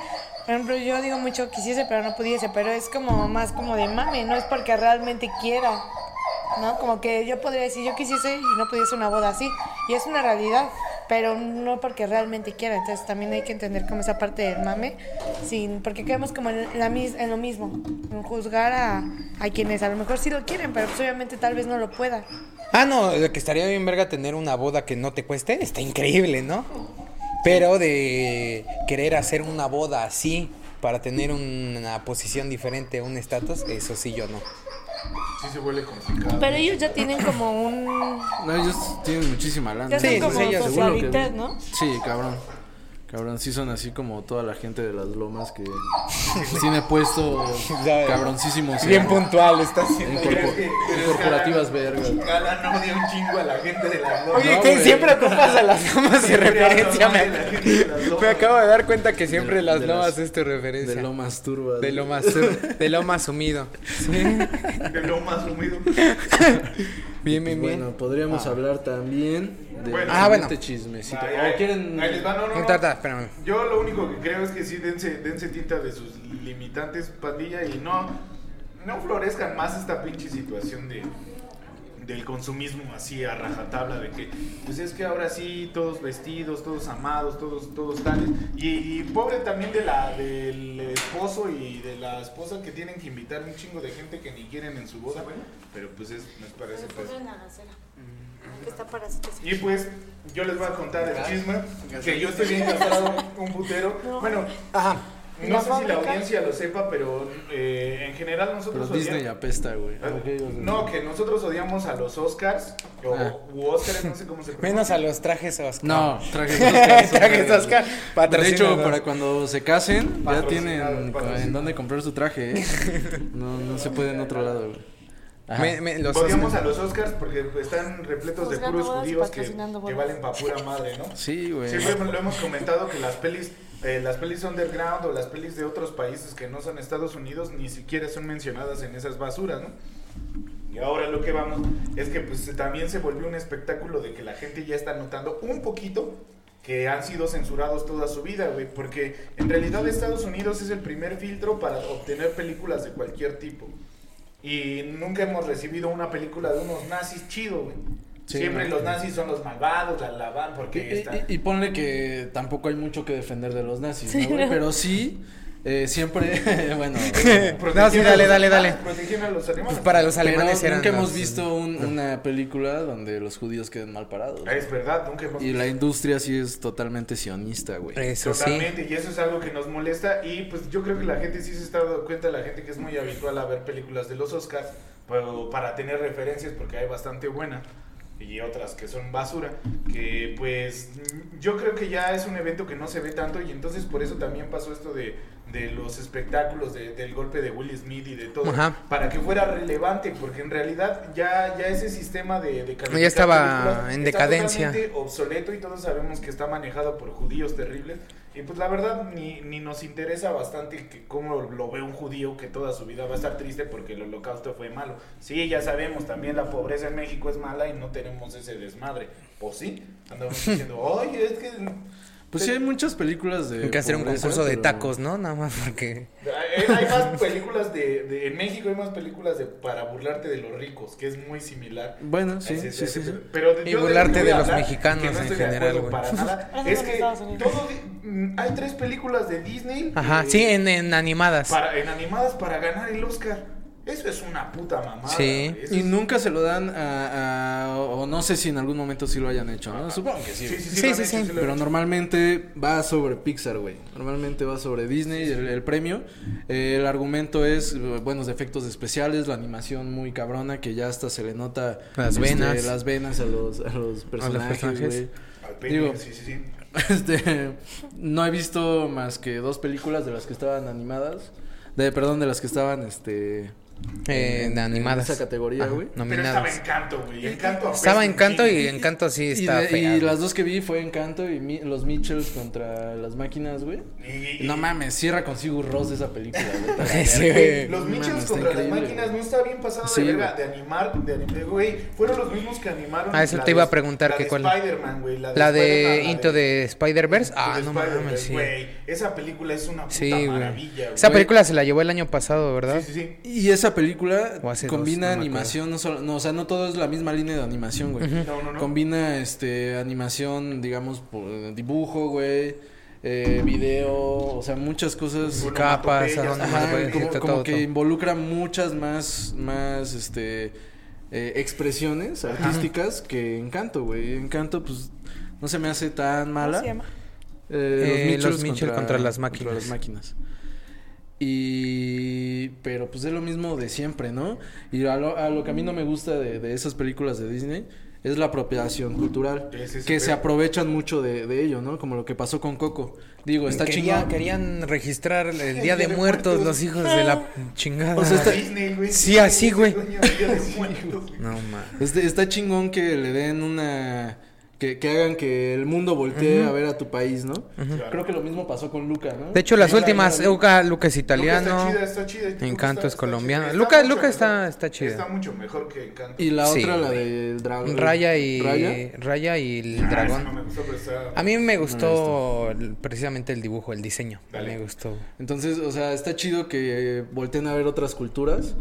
por ejemplo, yo digo mucho quisiese, pero no pudiese, pero es como más como de mame, no es porque realmente quiera. ¿No? Como que yo podría decir, yo quisiese y no pudiese una boda así. Y es una realidad, pero no porque realmente quiera. Entonces también hay que entender como esa parte del mame, sin, porque quedamos como en, la, en lo mismo, en juzgar a, a quienes a lo mejor sí lo quieren, pero pues obviamente tal vez no lo puedan. Ah, no, que estaría bien verga tener una boda que no te cueste, está increíble, ¿no? Pero de querer hacer una boda así para tener una posición diferente, un estatus, eso sí yo no. Sí se vuelve complicado. Pero ellos ya tienen como un... No, ellos tienen muchísima lana. Ya Sí, son como ellos- Seguro que- socialites, ¿no? Sí, cabrón. Cabrón, sí son así como toda la gente de las lomas que tiene puesto cabroncísimos en- Bien puntual, está en, corpo- que- en que corporativas vergas. Alan odia un chingo a la gente de las lomas. Oye, No, que siempre ocupas a las lomas de referencia. Me, lomas. me acabo de dar cuenta que siempre De- las de lomas las- es tu referencia. De lomas turbas. De lo más, de lo más sumido. Sí. De lo más sumido. Bien, bien, bien. Bueno, podríamos hablar también de Bueno. Ah, bueno. este chismecito. Ahí- ¿O ahí- quieren ahí les va, no, no, no. Tarta, espérame. Yo lo único que creo es que sí dense, dense tinta de sus limitantes, pandilla, y no, no florezcan más esta pinche situación de del consumismo así a rajatabla de que pues es que ahora sí todos vestidos, todos amados, todos todos tales y, y pobre también de la del esposo y de la esposa que tienen que invitar un chingo de gente que ni quieren en su boda, pero pues es nos parece pues Que está para sí. y pues yo les voy a contar el chisme que yo estoy bien casado un putero. No. Bueno, Ajá. No sé si la audiencia lo sepa, pero eh, en general nosotros Pero Disney odiamos- apesta, güey. Ah, No, que nosotros odiamos a los Oscars o Ah. u Oscars, no sé cómo se pronuncia. Menos a los trajes Oscar. No, trajes Oscar. trajes Oscar. De hecho, para cuando se casen, ya tienen en dónde comprar su traje, ¿eh? No, no se puede en otro lado, güey. Ajá. Me- me- los Odiamos a los Oscars porque están repletos de puros judíos que, que valen pa' pura madre, ¿no? Sí, güey. Siempre lo hemos comentado que las pelis, eh, las pelis underground o las pelis de otros países que no son Estados Unidos ni siquiera son mencionadas en esas basuras. Y ahora lo que vamos es que pues también se volvió un espectáculo de que la gente ya está notando un poquito que han sido censurados toda su vida, porque en realidad Estados Unidos es el primer filtro para obtener películas de cualquier tipo. Y nunca hemos recibido una película de unos nazis chido. Sí, Siempre no. los nazis son los malvados, la la van Y, porque están... y- y ponle que tampoco hay mucho que defender de los nazis, Sí, ¿no, güey? no. Pero sí, eh, siempre, bueno... No, sí, dale, dale, dale. Protegían a los alemanes. Pues para los Pero alemanes eran. nunca hemos los- visto un- una película donde los judíos queden mal parados. Es verdad, nunca hemos Y la industria sí es totalmente sionista, güey. Eso sí. Totalmente, y eso es algo que nos molesta y pues yo creo que la gente sí se está dando cuenta, la gente que es muy habitual a ver películas de los Oscars, pero para tener referencias porque hay bastante buena y otras que son basura, que pues yo creo que ya es un evento que no se ve tanto y entonces por eso también pasó esto de, de los espectáculos, de- del golpe de Will Smith y de todo, Ajá. para que fuera relevante, porque en realidad ya, ya ese sistema de, de Ya estaba en decadencia. obsoleto y todos sabemos que está manejado por judíos terribles. Y pues la verdad ni, ni nos interesa bastante que cómo lo ve un judío que toda su vida va a estar triste porque el holocausto fue malo. Sí, ya sabemos, también la pobreza en México es mala y no tenemos ese desmadre. Pues sí, andamos diciendo, oye, es que... Pues sí hay muchas películas de Hay que hacer un pobreza, concurso de pero- tacos, ¿no? Nada más porque. Hay, hay más películas de, de- En México hay más películas de para burlarte de los ricos, que es muy similar. Bueno, sí, Ese- sí, ese- sí, sí. Pero de- Y yo burlarte lo que de voy a los hablar, mexicanos que no en estoy de general, acuerdo güey. Para nada. Eso es en que Estados Unidos. todo di- mm, hay tres películas de Disney. Ajá, eh, sí, en, en animadas. para, en animadas para ganar el Oscar. Eso es una puta mamada. Sí. Y es- nunca se lo dan a, a- o no sé si en algún momento sí lo hayan hecho, ¿no? Supongo que sí. Sí, sí, sí. Hecho, Pero normalmente va sobre Pixar, güey. Normalmente va sobre Disney, el, el premio. Eh, el argumento es eh, buenos efectos especiales, la animación muy cabrona, que ya hasta se le nota Las este, venas. las venas a los, a los personajes, personajes. güey. Al pene, Digo- sí, sí, sí. Este, no he visto más que dos películas de las que estaban animadas. De, perdón, de las que estaban, este... Eh, de animadas. En esa categoría, Ajá, güey. Pero estaba Nominadas. Encanto, güey. Encanto Estaba Encanto y. Encanto sí Y, está de- y güey. las dos que vi fue Encanto y mi- los Mitchells contra las máquinas, güey. Y- y- No mames, cierra con Sigur Ross esa película, güey. Sí, güey. Los Mitchells mames, contra las máquinas güey. no está bien pasado Sí, de verga de animar, de animar, güey. Fueron los mismos que animaron. Ah, eso la te iba de- a preguntar la que de cuál- Spider-Man, güey. La de, La de Spider-Man, la Into the Spider-Verse. Ah, no mames, sí. güey. Esa película es una puta Sí, güey. maravilla, güey. Esa película se la llevó el año pasado, ¿verdad? Sí, sí, sí. Y esa película hace dos, combina no animación, no solo, no, o sea, no todo es la misma línea de animación, güey. No, no, no. Combina este animación, digamos, por dibujo, güey, eh, video, o sea, muchas cosas. Bueno, Capas, Ajá, puede como, irte como todo, que todo. involucra muchas más, más, este, eh, expresiones artísticas que Encanto, güey. Encanto, pues, no se me hace tan ¿Cómo mala. se llama? Eh, los Mitchell contra las máquinas. las máquinas. Y. Pero pues es lo mismo de siempre, ¿no? Y a lo, a lo que a mí no me gusta de, de esas películas de Disney es la apropiación cultural. Es que se aprovechan mucho de, de ello, ¿no? Como lo que pasó con Coco. Digo, está Quería- chingón. Querían registrar el Día de Muertos, los hijos de la chingada. O sea, está- Disney, güey. Sí, así, güey. No, mames. Este- está chingón que le den una. Que, que hagan que el mundo voltee a ver a tu país, ¿no? Claro. Creo que lo mismo pasó con Luca, ¿no? De hecho, las Luca últimas, Luca, Luca es Luca italiano. Está chida, está chida. Luca Encanto está- es está colombiano. Luca- Luca está- está chida. Está mucho mejor que Encanto. Y la Sí, otra, la del dragón. Raya y Raya. Raya y el Ah, dragón. no me gustó, pero está- A mí me gustó el- precisamente el dibujo, el diseño. Dale. Me gustó. Entonces, o sea, está chido que volteen a ver otras culturas,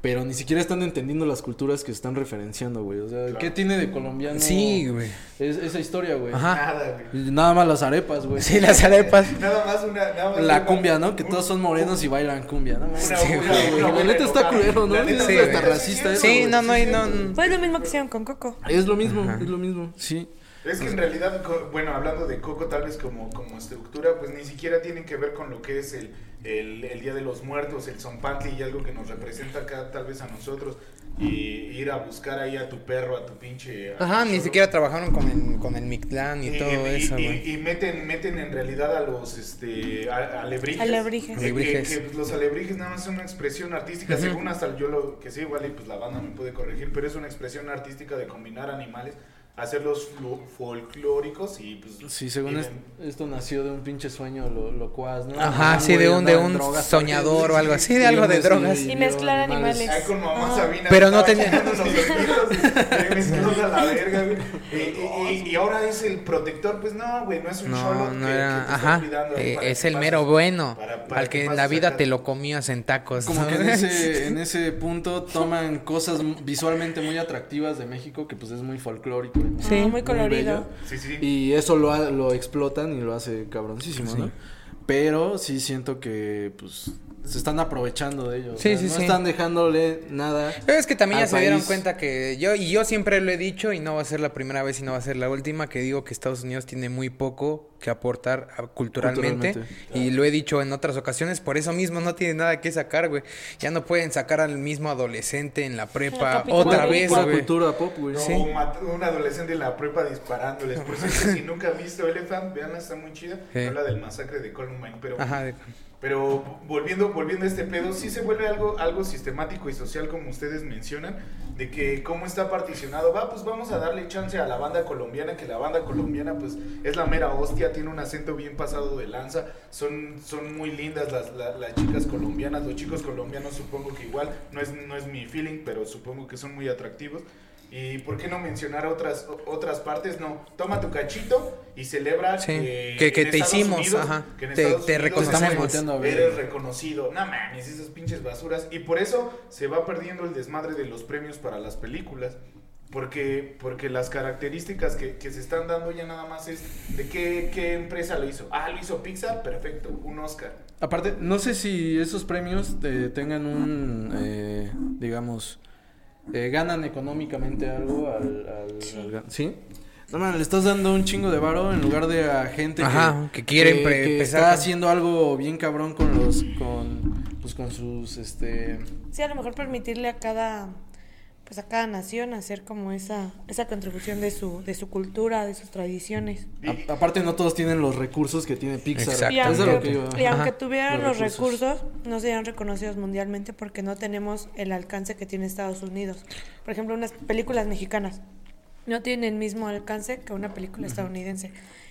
pero ni siquiera están entendiendo las culturas que están referenciando, güey. O sea, Claro. ¿qué tiene de colombiano Sí, güey. es- esa historia, güey? Ajá. Nada, güey. Nada más las arepas, güey. Sí, las arepas. Nada más una. Nada más La una- cumbia, ¿no? Que un- todos son morenos y bailan cumbia, ¿no? Una, Sí, güey. La neta está culero, ¿no? Sí, hasta racista Sí, no, no hay, es no. Pues lo mismo que hicieron con Coco. Es lo mismo, Ajá. es lo mismo, sí. Es que en realidad, bueno, hablando de Coco tal vez como, como estructura, pues ni siquiera tienen que ver con lo que es el, el, el Día de los Muertos, el Zompantli y algo que nos representa acá tal vez a nosotros. Y ir a buscar ahí a tu perro, a tu pinche... a Ajá, tu ni siquiera trabajaron con el, con el Mictlán y, todo y, eso, y- meten, meten en realidad a los este, a- alebrijes. Alebrijes. Que- que- Alebrijes. que, pues, los alebrijes nada más son una expresión artística, según hasta yo lo que sé, igual y pues la banda me puede corregir, pero es una expresión artística de combinar animales, hacerlos folclóricos y pues... Sí, según es- esto nació de un pinche sueño lo, locuaz, ¿no? Ajá, sí, de un, de un drogas, soñador o algo así, de Y algo de drogas. Y mezclar animales. Ay, con mamá Ah. Sabina. Pero no tenía- ojitos, y mezcló a la verga, güey. Y, y- y- y ahora es el protector, pues no, güey, no es un No, cholo no que- que era. te Ajá. cuidando eh, es el mero bueno. para- para al que en la vida acá. te lo comías en tacos. Como ¿no? que en ese, en ese punto toman cosas visualmente muy atractivas de México, que pues es muy folclórico. Sí, muy muy colorido. bello. Sí, sí. Y eso lo, lo explotan y lo hace cabroncísimo, Sí. ¿no? Pero sí siento que, pues, se están aprovechando de ello. o Sí, sea, sí, no sí. están dejándole nada. Pero es que también ya se dieron cuenta que yo, y yo siempre lo he dicho, y no va a ser la primera vez y no va a ser la última, que digo que Estados Unidos tiene muy poco que aportar a- culturalmente. Culturalmente. Y lo he dicho en otras ocasiones, por eso mismo no tiene nada que sacar, güey. Ya no pueden sacar al mismo adolescente en la prepa otra vez, Pura güey. cultura pop, güey. No, Sí. o mat- un adolescente en la prepa disparándoles. Por cierto, si nunca han visto Elephant, veanla, está muy chida. Sí. Habla del masacre de Columbine, pero... Ajá, de- Pero volviendo, volviendo a este pedo, sí se vuelve algo, algo sistemático y social, como ustedes mencionan, de que cómo está particionado. Va, pues vamos a darle chance a la banda colombiana, que la banda colombiana, pues es la mera hostia, tiene un acento bien pasado de lanza. Son, son muy lindas las, la- las chicas colombianas, los chicos colombianos, supongo que igual, no es, no es mi feeling, pero supongo que son muy atractivos. ¿Y por qué no mencionar otras, otras partes? No, toma tu cachito y celebra Sí, que, que- que en te Estados hicimos, Unidos- ajá, que en te- Estados te reconocemos. Estamos volteando a ver. Eres reconocido. No mames, esas pinches basuras. Y por eso se va perdiendo el desmadre de los premios para las películas. Porque, porque las características que, que se están dando ya nada más es de qué, qué empresa lo hizo. Ah, lo hizo Pixar, perfecto, un Oscar. Aparte, no sé si esos premios eh, tengan un, eh, digamos, eh, ganan económicamente algo al, al- ¿sí? No man, le estás dando un chingo de varo en lugar de a gente Ajá, que quieren pre- que empezar está haciendo algo bien cabrón con los, con, pues con sus, este, Sí, a lo mejor permitirle a cada pues a cada nación hacer como esa esa contribución de su de su cultura, de sus tradiciones. a- aparte no todos tienen los recursos que tiene Pixar. Exacto. Y lo aunque, que yo- y aunque Ajá. tuvieran Los los recursos. recursos. no serían reconocidos mundialmente porque no tenemos el alcance que tiene Estados Unidos. Por ejemplo, unas películas mexicanas no tienen el mismo alcance que una película estadounidense.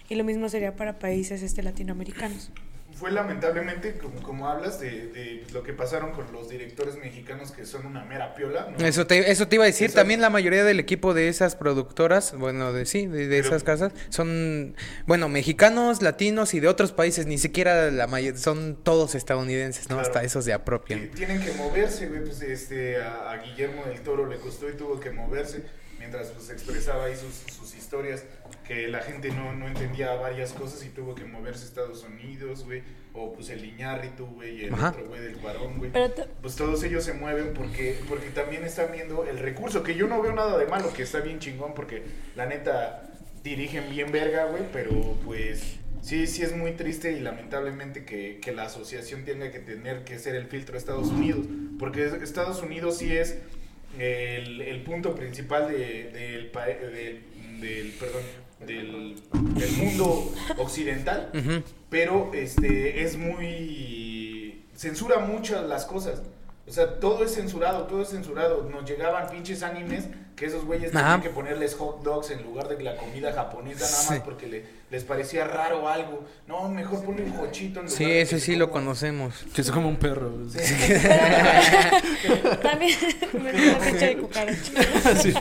Y lo mismo sería para países este latinoamericanos. Fue lamentablemente, como, como hablas, de, de lo que pasaron con los directores mexicanos que son una mera piola. ¿no? Eso te, eso te iba a decir, también la mayoría del equipo de esas productoras, bueno, de sí, de, de Pero- esas casas, son, bueno, mexicanos, latinos y de otros países, ni siquiera la mayoría, son todos estadounidenses, ¿no? Claro. Hasta esos se Que apropian. tienen que moverse, güey, pues este, a, a Guillermo del Toro le costó y tuvo que moverse mientras pues expresaba ahí sus, sus historias, que la gente no, no entendía varias cosas y tuvo que moverse a Estados Unidos, güey, o pues el Iñárritu, güey, y el Ajá. otro güey del Cuarón, güey. Pues todos ellos se mueven porque, porque también están viendo el recurso, que yo no veo nada de malo, que está bien chingón, porque la neta dirigen bien verga, güey, pero pues sí, sí es muy triste y lamentablemente que, que la asociación tenga que tener que ser el filtro de Estados Unidos, porque es- Estados Unidos sí es el, el punto principal de- del, pa- del, del- perdón, del, del mundo occidental pero este es muy censura muchas las cosas. O sea, todo es censurado, todo es censurado. Nos llegaban pinches animes que esos güeyes Ajá. tenían que ponerles hot dogs en lugar de la comida japonesa nada más Sí. porque le- les parecía raro algo. No, mejor ponle un cochito en Sí, ese sí lo conocemos. Que es como un perro. También me gusta que eche de. Sí.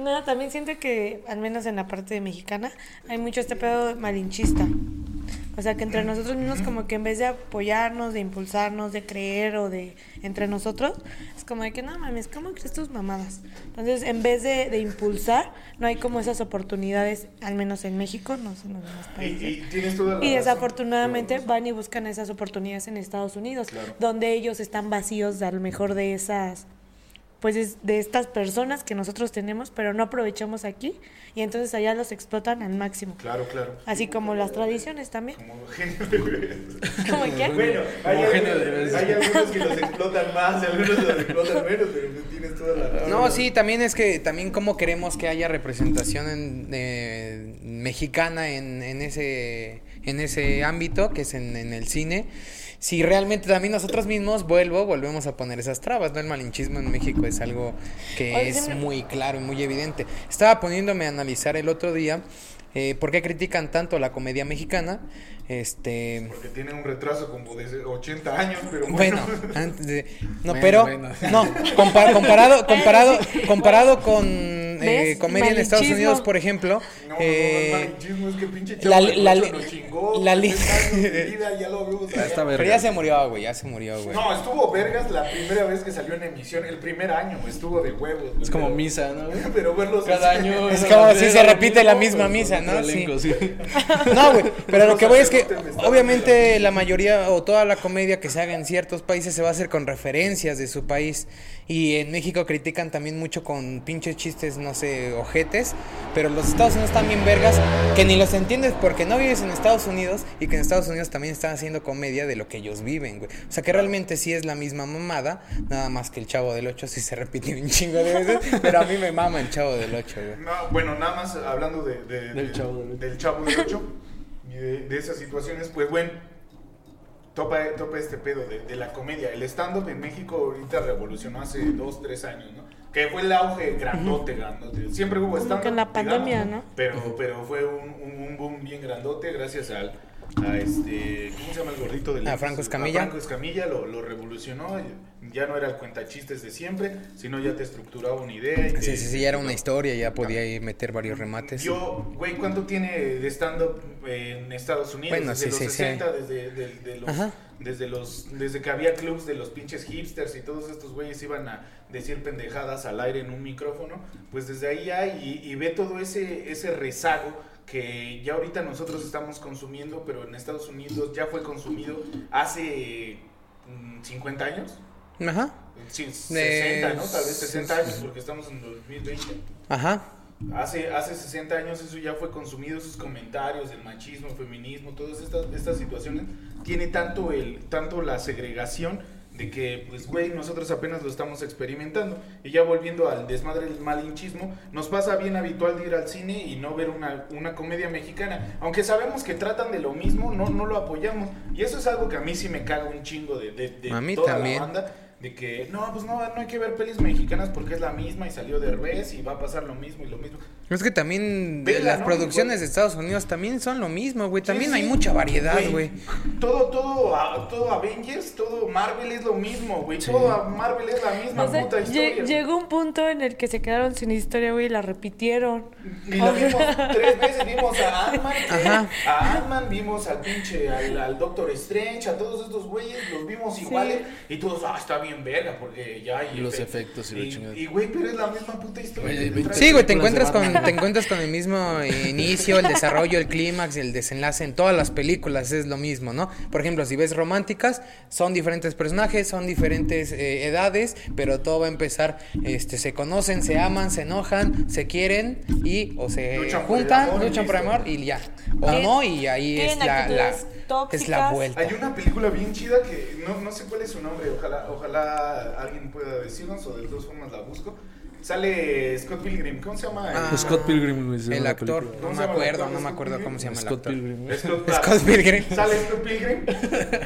No, también siento que, al menos en la parte mexicana, hay mucho este pedo malinchista. O sea, que entre nosotros mismos como que en vez de apoyarnos, de impulsarnos, de creer o de entre nosotros, es como de que no mames, ¿cómo crees tus mamadas? Entonces, en vez de, de impulsar, no hay como esas oportunidades, al menos en México, no sé en los demás países. y tienes toda la Y razón. desafortunadamente van y buscan esas oportunidades en Estados Unidos, Claro. donde ellos están vacíos a lo mejor de esas, pues es- de estas personas que nosotros tenemos, pero no aprovechamos aquí y entonces allá los explotan al máximo. Claro, claro. Así como las tradiciones también. Como genio de ¿Cómo que? Bueno, hay, Como algunos, veces. hay algunos que los explotan más, algunos los explotan menos, pero pues tienes toda la razón. No, sí, también es que también como queremos que haya representación en- eh, mexicana en, en ese en ese ámbito que es en, en el cine. Si realmente también nosotros mismos vuelvo, volvemos a poner esas trabas, ¿no? El malinchismo en México es algo que Oye, es muy claro y muy evidente. Estaba poniéndome a analizar el otro día eh, por qué critican tanto la comedia mexicana. Este, Porque tiene un retraso como de 80 años, pero bueno, bueno. antes de, no, Bueno, pero bueno. no, compa- comparado comparado comparado con eh, comedia en Estados. Unidos, por ejemplo, No, eh, no, es que pinche la- la- chingó, la- vida, ya lo vimos pero ya se murió, güey, ya se murió, güey. No, estuvo vergas la primera vez que salió en emisión, el primer año, estuvo de huevos. Es como misa, ¿no? Pero verlos Cada así- año. Es como si se repite la misma misa, ¿no? sí. No, güey, pero lo que voy es que obviamente la mayoría o toda la comedia que se haga en ciertos países se va a hacer con referencias de su país y en México critican también mucho con pinches chistes, no sé, ojetes, pero los Estados Unidos están bien vergas que ni los entiendes porque no vives en Estados Unidos y que en Estados Unidos también están haciendo comedia de lo que ellos viven, güey. O sea que realmente sí es la misma mamada, nada más que el Chavo del 8 sí se repite un chingo de veces, pero a mí me mama el Chavo del 8, güey. No, bueno, nada más hablando de, de- Del de- Chavo del del Chavo del Ocho y de, de esas situaciones, pues bueno, topa, topa este pedo de, de la comedia. El stand-up en México ahorita revolucionó hace dos, tres años, ¿no? Que fue el auge grandote, grandote. Siempre hubo stand-up. en la digamos, pandemia, ¿no? Pero, pero fue un, un- un boom bien grandote gracias al, a este, ¿cómo se llama el gordito del A Franco Escamilla. Franco Escamilla lo, lo revolucionó. Ya no era el cuentachistes de siempre, sino ya te estructuraba una idea. y te- Sí, sí, sí, ya era una historia, ya podía ahí meter varios remates. yo, güey, ¿cuánto tiene de stand-up en Estados Unidos? Bueno, desde sí, los sí, sí. 60, desde, de- de los, Ajá. desde los, desde que había clubs de los pinches hipsters y todos estos güeyes iban a decir pendejadas al aire en un micrófono, pues desde ahí hay y, y ve todo ese, ese rezago que ya ahorita nosotros estamos consumiendo, pero en Estados Unidos ya fue consumido hace mm, 50 años. Ajá. Sí, De- 60, ¿no? Tal vez 60 años, porque estamos en 2020. Ajá. Hace, hace 60 años eso ya fue consumido, esos comentarios, el machismo, el feminismo, todas estas, estas situaciones, tiene tanto, el, tanto la segregación de que, pues, güey, nosotros apenas lo estamos experimentando. Y ya volviendo al desmadre del malinchismo, nos pasa bien habitual de ir al cine y no ver una, una comedia mexicana. Aunque sabemos que tratan de lo mismo, no, no lo apoyamos. Y eso es algo que a mí sí me caga un chingo de, de, de A mí toda también. la banda. De que, no, pues no, no hay que ver pelis mexicanas porque es la misma y salió de revés y va a pasar lo mismo y lo mismo. Es que también Vela, las ¿no? producciones de Estados Unidos también son lo mismo, güey. También Sí, hay sí. mucha variedad, güey. Todo, todo, a- todo Avengers, todo Marvel es lo mismo, güey. Todo a- Marvel es la misma O sea, puta historia. llegó un punto en el que se quedaron sin historia, güey, y la repitieron. Y la vimos tres veces, vimos a Ant-Man, Ajá. a Ant-Man, vimos al pinche, al, al Doctor Strange, a todos estos güeyes, los vimos iguales y todos, ah, está bien verga, porque ya hay Y los efectos y la chingada. Y güey, pero es la misma puta historia. Oye, hay que 20 trae. Sí, güey, te encuentras con te encuentras con el mismo inicio, el desarrollo, el clímax, el desenlace en todas las películas es lo mismo, ¿no? Por ejemplo, si ves románticas, son diferentes personajes, son diferentes eh, edades, pero todo va a empezar, este, se conocen, se aman, se enojan, se quieren y o se Luchan por el juntan, amor luchan por amor y ya. O no y ahí es la es la vuelta. Hay una película bien chida que no, no sé cuál es su nombre, ojalá, ojalá alguien pueda decirnos o de todas formas la busco. Sale Scott Pilgrim, ¿cómo se llama? Ah, Scott Pilgrim, El actor, no ¿Cómo me acuerdo, actor no me acuerdo cómo se llama el Scott actor. Pilgrim. güey. Scott, Scott Pilgrim. Sale Scott Pilgrim.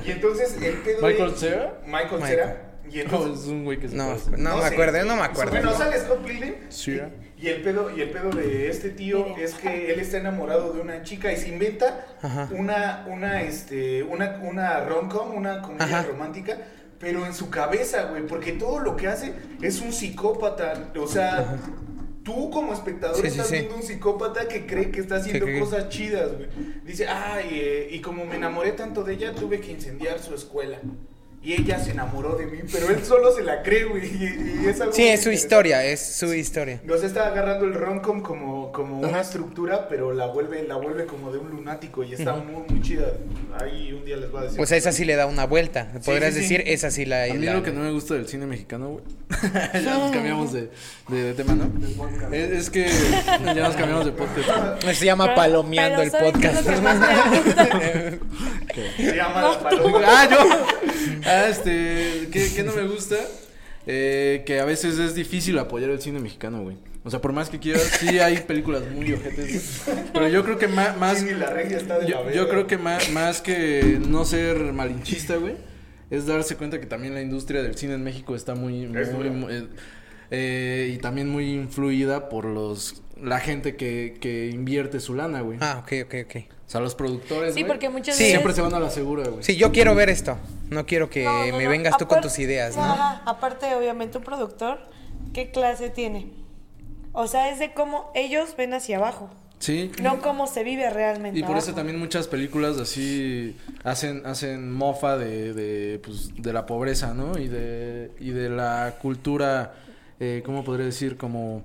Y entonces el pedo Michael Cera. Michael. Cera. Y No, es un güey que se No, parece. no, me sé. acuerdo, no me acuerdo. Bueno, sale Scott Pilgrim. Cera. Y el pedo, y el pedo de este tío es que él está enamorado de una chica y se inventa Ajá. una, una, este, una, una rom-com, una comedia Ajá. romántica, pero en su cabeza, güey, porque todo lo que hace es un psicópata, o sea, tú como espectador Sí, sí, estás sí. viendo un psicópata que cree que está haciendo que- cosas chidas, güey. Dice, ay, eh, y como me enamoré tanto de ella, tuve que incendiar su escuela. Y ella se enamoró de mí, pero él solo se la cree, güey, y, y es algo Sí, es su historia, es su historia. Nos está agarrando el romcom como, como una estructura, pero la vuelve, la vuelve como de un lunático y está muy, muy chida. Ahí un día les voy a decir. O sea, esa sí le da una vuelta. Podrías sí, sí. decir, esa sí la. A mí la- lo que no me gusta del cine mexicano, güey. ya nos cambiamos de, de, de tema, ¿no? Es, es que ya nos cambiamos de podcast. Se llama Pero- palomeando pero el ¿saben qué es podcast. Se llama la paloma. Ah, yo. Ah, este. ¿Qué, qué no me gusta? Eh, que a veces es difícil apoyar el cine mexicano, güey. O sea, por más que quieras, sí hay películas muy ojetes, güey. Pero yo creo que más. más Sí, la regia está de la yo, creo que más, más que no ser malinchista, güey, es darse cuenta que también la industria del cine en México está muy- eh, eh, y también muy influida por los la gente que, que invierte su lana, güey. Ah, ok, ok, ok. O sea, los productores. Sí, porque muchas Sí. veces... Siempre se van a la segura, güey. Sí, yo quiero ver esto. No quiero que No, no, me no. vengas tú con tus ideas, ¿no? Ajá, Aparte, obviamente, un productor, ¿qué clase tiene? O sea, es de cómo ellos ven hacia abajo, Sí. no cómo se vive realmente Y por eso también muchas películas así hacen hacen mofa de, de, pues, de la pobreza, ¿no? Y de, y de la cultura, eh, ¿cómo podría decir? Como,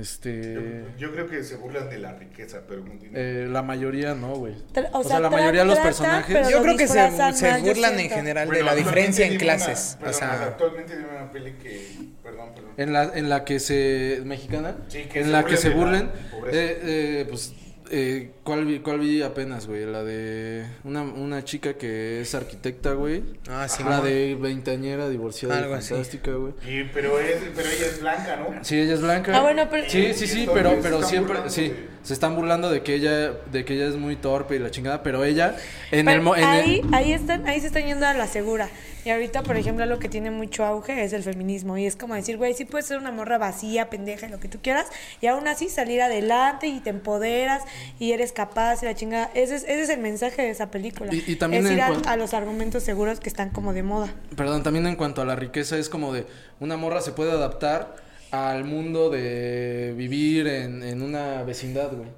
este... Yo, yo creo que se burlan de la riqueza, pero eh, la mayoría no, güey. O sea, la mayoría de los personajes- Yo creo que se, se burlan en general de la diferencia en clases. una- o sea, actualmente dime una peli que. Perdón, perdón. En la, en la que se... ¿Mexicana? Sí, que en se la que burlen se la pobreza. eh, eh, pues, eh, ¿cuál, vi, ¿cuál vi apenas, güey? La de una, una chica que es arquitecta, güey. ah, sí, la de veinteañera, divorciada, Algo y así. fantástica, güey. Y, pero, es, pero ella es blanca, ¿no? Sí, ella es blanca. Ah, bueno, pero- Sí, sí, sí, pero, pero siempre, burlando sí, de- se están burlando de que ella, de que ella es muy torpe y la chingada, pero ella, en Pero el, en el- ahí, ahí, están, ahí se están yendo a la segura. Y ahorita, por ejemplo, lo que tiene mucho auge es el feminismo. Y es como decir, güey, sí puedes ser una morra vacía, pendeja, lo que tú quieras. Y aún así salir adelante y te empoderas y eres capaz y la chingada. Ese es, ese es el mensaje de esa película. Y- y también es en ir a, los argumentos seguros que están como de moda. perdón, también en cuanto a la riqueza es como de, una morra se puede adaptar al mundo de vivir en, en una vecindad, güey.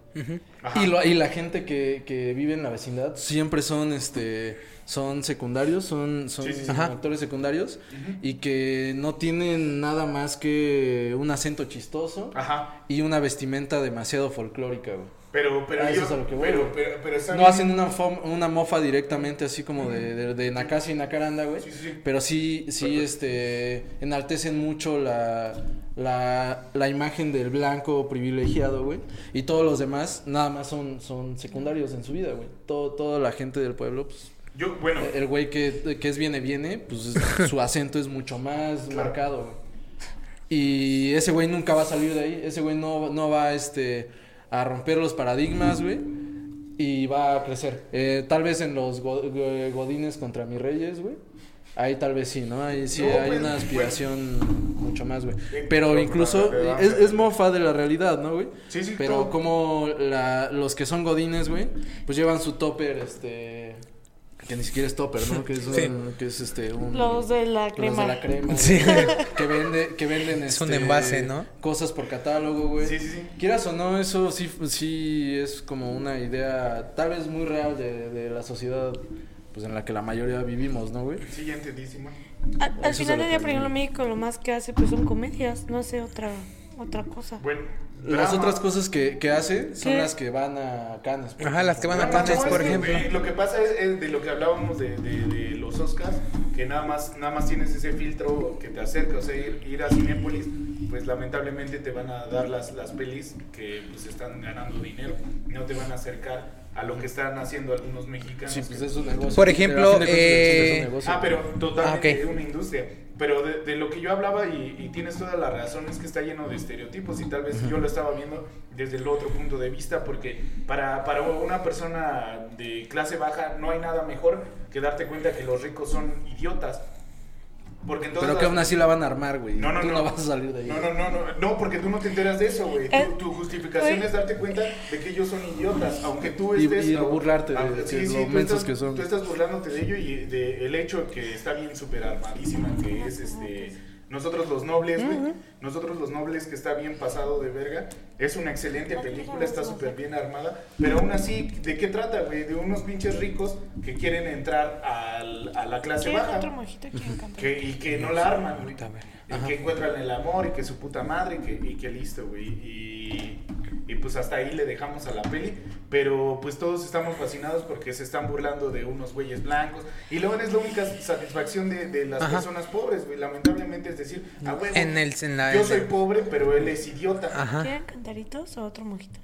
Y, lo- y la gente que, que vive en la vecindad siempre son, este, son secundarios, son, son Sí, sí, sí. Ajá. actores secundarios y que no tienen nada más que un acento chistoso Ajá. y una vestimenta demasiado folclórica, güey. Pero, pero Ah, eso yo- es a lo que voy, pero, pero, pero No bien- hacen una, una mofa directamente así como de, de, de Nakasi y Nakaranda, güey. Sí, sí, sí. Pero sí, sí, Perfecto. este, enaltecen mucho la, la, la imagen del blanco privilegiado, güey. Y todos los demás nada más son, son secundarios en su vida, güey. Todo, toda la gente del pueblo, pues, Yo, bueno, el güey que, que es viene, viene, pues es- su acento es mucho más Claro. marcado, güey. Y ese güey nunca va a salir de ahí. Ese güey no, no va este, a romper los paradigmas, güey. Y va a crecer. Eh, tal vez en los go- go- Godines contra mis reyes, güey. Ahí tal vez sí, ¿no? Ahí sí No, hay pues, una aspiración mucho más, güey. Eh, Pero no, incluso no, no, no, es, no. es mofa de la realidad, ¿no, güey? sí, sí, Pero todo. como la, los que son godines, güey, pues llevan su topper, este... Que ni siquiera es topper, ¿no? Que es, un- que es este, un... Los de la los crema. de la crema. Sí. Que, vende, que venden, Es un este, envase, ¿no? Cosas por catálogo, güey. Sí, sí, sí. Quieras o no, eso sí, sí es como una idea tal vez muy real de, de la sociedad pues en la que la mayoría vivimos, ¿no, güey? Sí, ya. Al, al final del día, por ejemplo. México lo más que hace pues son comedias, no sé otra otra cosa. Bueno, Las drama. otras cosas que, que hace son ¿Qué? las que van a Cannes. Ajá, las que van a Cannes, no, por es ejemplo. lo que pasa es, es de lo que hablábamos de, de- de los Oscars, que nada más, nada más tienes ese filtro que te acerca, o sea, ir, ir a Cinépolis, pues lamentablemente te van a dar las, las pelis que pues están ganando dinero, no te van a acercar a lo que están haciendo algunos mexicanos. Sí, pues es un negocio. Por ejemplo, cine es un eh, negocio. Ah, pero totalmente Ah, ok. es una industria. Pero de, de lo que yo hablaba, y, y tienes toda la razón, es que está lleno de estereotipos y tal vez yo lo estaba viendo desde el otro punto de vista, porque para, para una persona de clase baja no hay nada mejor que darte cuenta que los ricos son idiotas. Porque entonces Pero que aún así la van a armar, güey. No, no, Tú no. no vas a salir de ahí. No, no, no, no, no, porque tú no te enteras de eso, güey. Tu- Eh, Tu, justificación güey. es darte cuenta de que ellos son idiotas, aunque tú Y- estés... y burlarte de- Ah, de sí, lo mensos estás, que son. Tú estás burlándote de ello y de el hecho que está bien súper armadísima, que es este... Nosotros los nobles, güey. Nosotros los nobles, que está bien pasado de verga. Es una excelente película, está súper bien armada. Pero aún así, ¿de qué trata, güey? De unos pinches ricos que quieren entrar al- a la clase ¿Quieren baja. Que, y que no la arman, güey. Y que encuentran el amor y que su puta madre y que, y que listo, güey. Y, y pues hasta ahí le dejamos a la peli. Pero pues todos estamos fascinados porque se están burlando de unos güeyes blancos. Y luego es la única satisfacción de, de las Ajá. personas pobres, güey. Lamentablemente es decir, a huevo, En el en la yo soy pobre, pero él es idiota. Ajá. ¿Quieren cantaritos o otro mojito?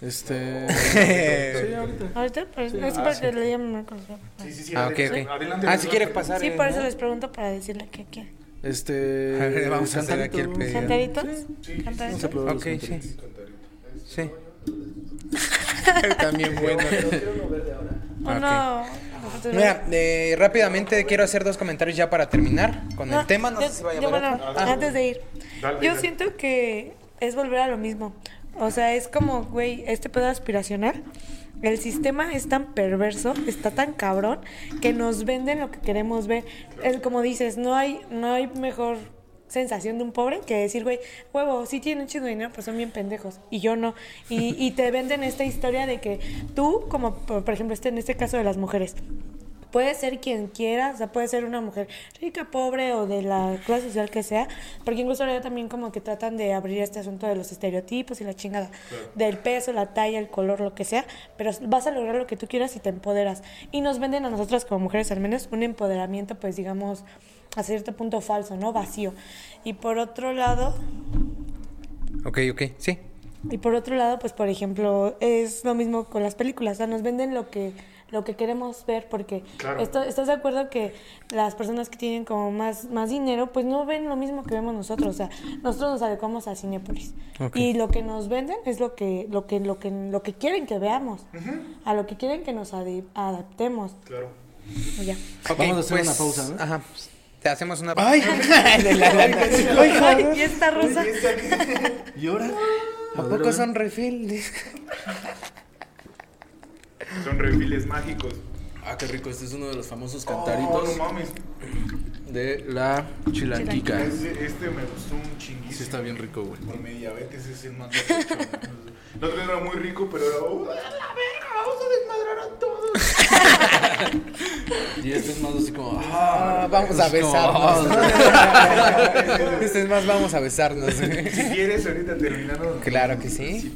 Este. sí, sí, ahorita. Ahorita, pues, Sí. es Ah, porque sí. le llaman Marcos. Sí, sí, sí. Ah, adelante, Ah, si quiere pasar. Sí, eh, por eso ¿no? les pregunto para decirle que quieren. Este. A ver, vamos a hacer aquí el pedido. ¿Cantaritos? Sí, sí, ¿Cantaritos? Vamos a probar los Ok, sí. Sí. También bueno. Nosotros- Mira, eh, rápidamente quiero hacer dos comentarios ya para terminar con No, el tema. No yo- sé si vaya a yo, bueno. Ah, antes de ir, Dale, yo dale. siento que es volver a lo mismo. O sea, es como, güey, este pedo aspiracional. El sistema es tan perverso, está tan cabrón, que nos venden lo que queremos ver. Es como dices, no hay, no hay mejor sensación de un pobre que decir, güey, huevo, sí tienen de dinero, pues son bien pendejos. Y yo no. Y, y te venden esta historia de que tú, como por, ejemplo, este, en este caso de las mujeres, Puede ser quien quiera, o sea, puede ser una mujer rica, pobre o de la clase social que sea, porque incluso ahora también como que tratan de abrir este asunto de los estereotipos y la chingada, del peso, la talla, el color, lo que sea, pero vas a lograr lo que tú quieras y te empoderas. Y nos venden a nosotras como mujeres al menos un empoderamiento, pues digamos, a cierto punto falso, ¿no? Vacío. Y por otro lado, Ok, ok, sí. y por otro lado, pues por ejemplo, es lo mismo con las películas, o sea, nos venden lo que lo que queremos ver porque Claro. esto- estás de acuerdo que las personas que tienen como más más dinero, pues no ven lo mismo que vemos nosotros, o sea, nosotros nos adecuamos a Cinépolis. Ok. Y lo que nos venden es lo que lo que lo que lo que quieren que veamos, a lo que quieren que nos adaptemos. Claro. Ya. Ok, Vamos a hacer pues, una pausa, ¿no? Ajá. Te hacemos una ¡Ay! de la lana. Ay, ¿y esta rosa? ¿Y ahora? ¿A poco son refil? Son refiles mágicos. Ah, qué rico. Este es uno de los famosos Oh, cantaritos no mames. De la chilanquica. Este, este me gustó un chinguísimo. Sí, está bien rico, güey. Por mi diabetes es el más rico. El otro era muy rico, pero era. "Uh, ¡A la verga! ¡Vamos a desmadrar a todos! y este es más así como. Ah, Ah, vamos a besarnos. ah, este es más, vamos a besarnos. Si quieres, ahorita terminamos. Claro que sí.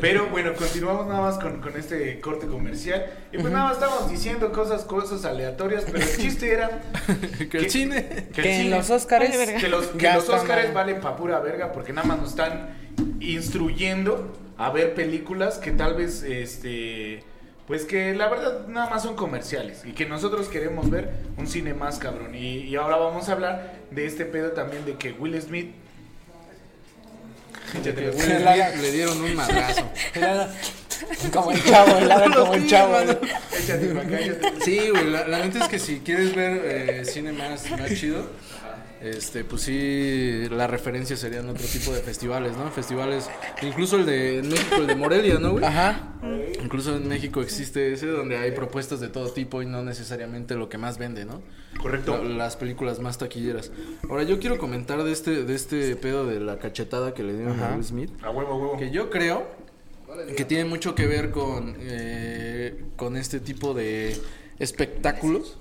Pero bueno, continuamos nada más con, con este corte comercial. Y pues nada más estamos diciendo cosas, cosas aleatorias, pero el chiste era que el cine. que, en los Óscares verga. que los, que los Óscares valen pa' pura verga porque nada más nos están instruyendo a ver películas que tal vez, este, pues que la verdad nada más son comerciales y que nosotros queremos ver un cine más cabrón. Y, y ahora vamos a hablar de este pedo también de que Will Smith... Ya te Will Smith le dieron un madrazo. Como el chavo, el lado como el chavo. Sí, Échate pa' acá, échate. Sí, güey, la, la neta es que si quieres ver eh, cine más, más chido, este, pues sí, la referencia serían otro tipo de festivales, ¿no? Festivales, incluso el de en México, el de Morelia, ¿no, güey? Ajá. Incluso en México existe ese donde hay propuestas de todo tipo y no necesariamente lo que más vende, ¿no? Correcto. La- las películas más taquilleras. Ahora, yo quiero comentar de este, de este pedo de la cachetada que le dieron Ajá. a Will Smith. A huevo, a huevo. Que yo creo que tiene mucho que ver con, eh, con este tipo de espectáculos,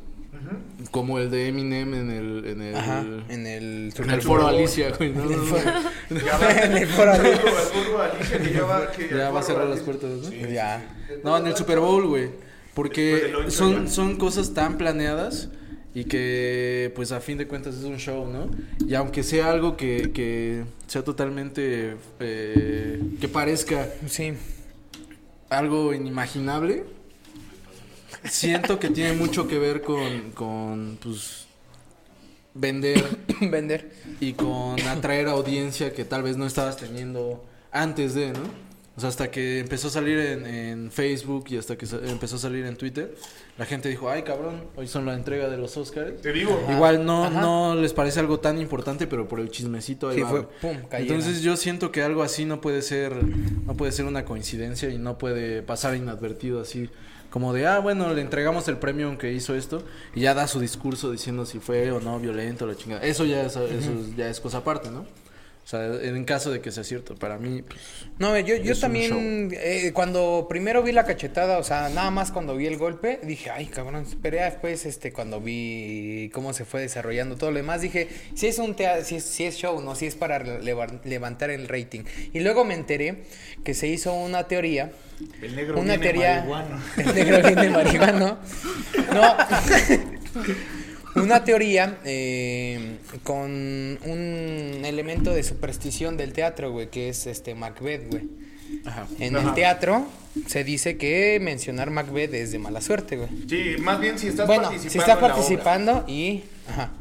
como el de Eminem en el, en el, Ajá. En el, en el foro Alicia, güey. ¿no? Ya va, En el foro al Alicia. foro- al foro Alicia, que ya va, que Ya al va a cerrar las puertas, ¿no? Sí. Ya. No, en el Super Bowl, güey. Porque son, son cosas tan planeadas y que, pues, a fin de cuentas es un show, ¿no? Y aunque sea algo que, que sea totalmente... eh, que parezca Sí. algo inimaginable, siento que tiene mucho que ver con, con pues, vender Vender. y con atraer audiencia que tal vez no estabas teniendo antes de, ¿no? O sea, hasta que empezó a salir en, en Facebook y hasta que empezó a salir en Twitter, la gente dijo, ay cabrón, hoy son la entrega de los Oscars. Te digo. Igual no, Ajá. no les parece algo tan importante, pero por el chismecito ahí Sí, va, fue, pum. Entonces yo siento que algo así no puede ser, no puede ser una coincidencia y no puede pasar inadvertido así. Como de, ah, bueno, le entregamos el premio que hizo esto y ya da su discurso diciendo si fue o no violento, la chingada. Eso ya es, eso ya es cosa aparte, ¿no? O sea, en caso de que sea cierto, para mí, pues, No, yo, yo también, eh, cuando primero vi la cachetada, o sea, nada más cuando vi el golpe, dije, ay, cabrón, pero ya después, este, cuando vi cómo se fue desarrollando todo lo demás, dije, si es un teatro, si es, si es show, no, si es para leva- levantar el rating. Y luego me enteré que se hizo una teoría, El negro una viene teoría, marihuano. el negro viene marihuano, no, una teoría eh, con un elemento de superstición del teatro, güey, que es este Macbeth, güey. ajá. En Ajá. el teatro se dice que mencionar Macbeth es de mala suerte, güey. Sí, más bien si estás Bueno, participando. si está en la obra. participando y... Ajá.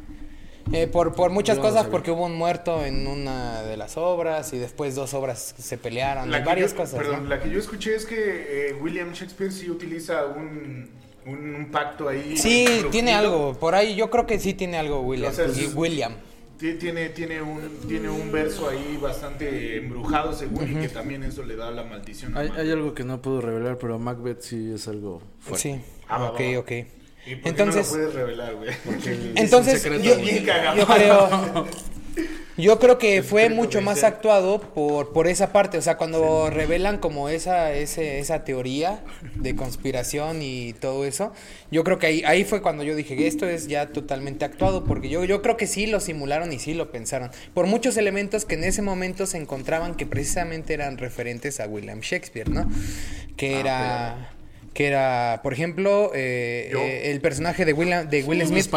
Eh, por, por muchas no cosas, porque hubo un muerto en una de las obras y después dos obras se pelearon, La varias yo- cosas. Perdón, ¿no? la que yo escuché es que eh, William Shakespeare sí utiliza un, un, un pacto ahí. Sí, profundo. tiene algo, por ahí yo creo que sí tiene algo William. O sea, y es- William. Ti- Tiene, tiene, un, tiene un verso ahí bastante embrujado, según, y que también eso le da la maldición. a Hay, hay algo que no puedo revelar, pero Macbeth sí es algo fuerte. Sí, Ah, ok, va, va. ok. ¿Y por Entonces, qué no lo puedes revelar, güey? Entonces, Es un secreto, yo, güey. Bien cagado. yo creo, yo creo que fue mucho más actuado por, por esa parte, o sea, cuando revelan como esa, ese, esa teoría de conspiración y todo eso, yo creo que ahí, ahí fue cuando yo dije esto es ya totalmente actuado, porque yo, yo creo que sí lo simularon y sí lo pensaron, por muchos elementos que en ese momento se encontraban que precisamente eran referentes a William Shakespeare, ¿no? Que Ah, era... Que era, por ejemplo, eh, eh, el personaje de Will, de Will Smith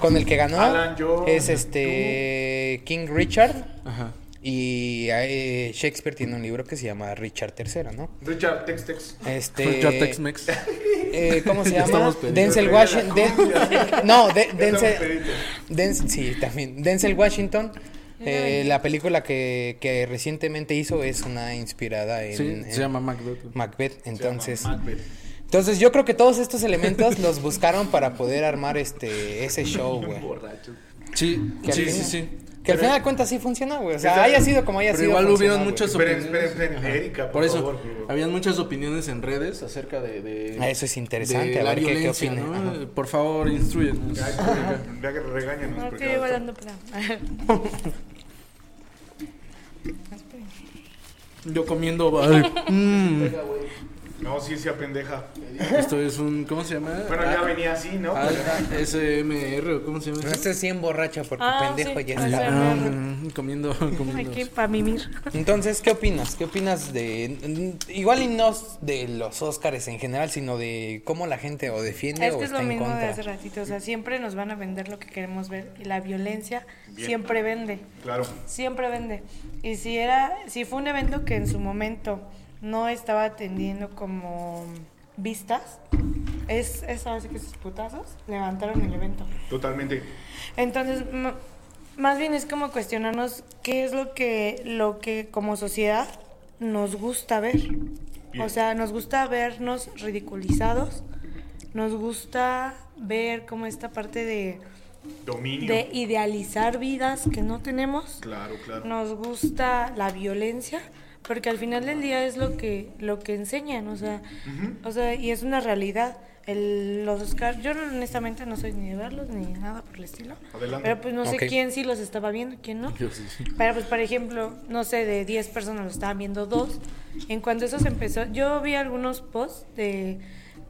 con el que ganó Alan, yo, es este King Richard Ajá. y eh, Shakespeare tiene un libro que se llama Richard III, ¿no? Richard, Tex Tex. Este Ya Tex-Mex. eh, ¿cómo se llama? Denzel Washington. no, de- Denzel. Denzel- sí, también. Denzel Washington. Eh, la película que, que recientemente hizo es una inspirada en, Sí, en se llama Macbeth. Macbeth. Se llama Entonces, Macbeth. entonces yo creo que todos estos elementos los buscaron para poder armar este ese show, güey. Sí, Que sí, final- sí, sí. Que al final de cuentas sí funcionó, güey. O sea, haya sido como haya Pero sido. igual hubieron muchas Esperen, opiniones. esperen, esperen, Ajá. Erika, por por eso, favor, habían muchas opiniones en redes acerca de, de, Ah, eso es interesante, de a la ver qué- qué violencia, opina. ¿no? Ajá. Por favor, instruyenos. Ya, ya, ya, regáñanos. No, que Yo comiendo. ay, mm. No, sí, sí, pendeja. Esto es un. ¿Cómo se llama? Bueno, ya Ah, venía así, ¿no? ah, ¿o ¿cómo se llama? No eso? estés 100 borracha porque Ah, pendejo sí, ya o está. sea, Ah, mm, comiendo, comiendo. Aquí para mimir. Entonces, ¿qué opinas? ¿Qué opinas de igual y no de los Óscares en general, sino de cómo la gente o defiende Es o que es está lo en mismo de contra? hace ratito. O sea, siempre nos van a vender lo que queremos ver. Y la violencia Bien. siempre vende. Claro. Siempre vende. Y si era, si fue un evento que en su momento no estaba atendiendo como vistas, es, es ahora sí que sus putazos levantaron el evento. Totalmente. Entonces, más bien es como cuestionarnos qué es lo que, lo que como sociedad nos gusta ver. Bien. O sea, nos gusta vernos ridiculizados, nos gusta ver como esta parte de, Dominio. de idealizar vidas que no tenemos. Claro, claro. Nos gusta la violencia, porque al final del día es lo que lo que enseñan, o sea, o sea, y es una realidad. El, los Oscars, yo honestamente no soy ni de verlos ni nada por el estilo. Adelante. Pero pues no sé Ok. quién sí los estaba viendo, quién no. Yo sí. Pero pues por ejemplo, no sé, de 10 personas lo estaban viendo dos. En cuanto eso se empezó, yo vi algunos posts de,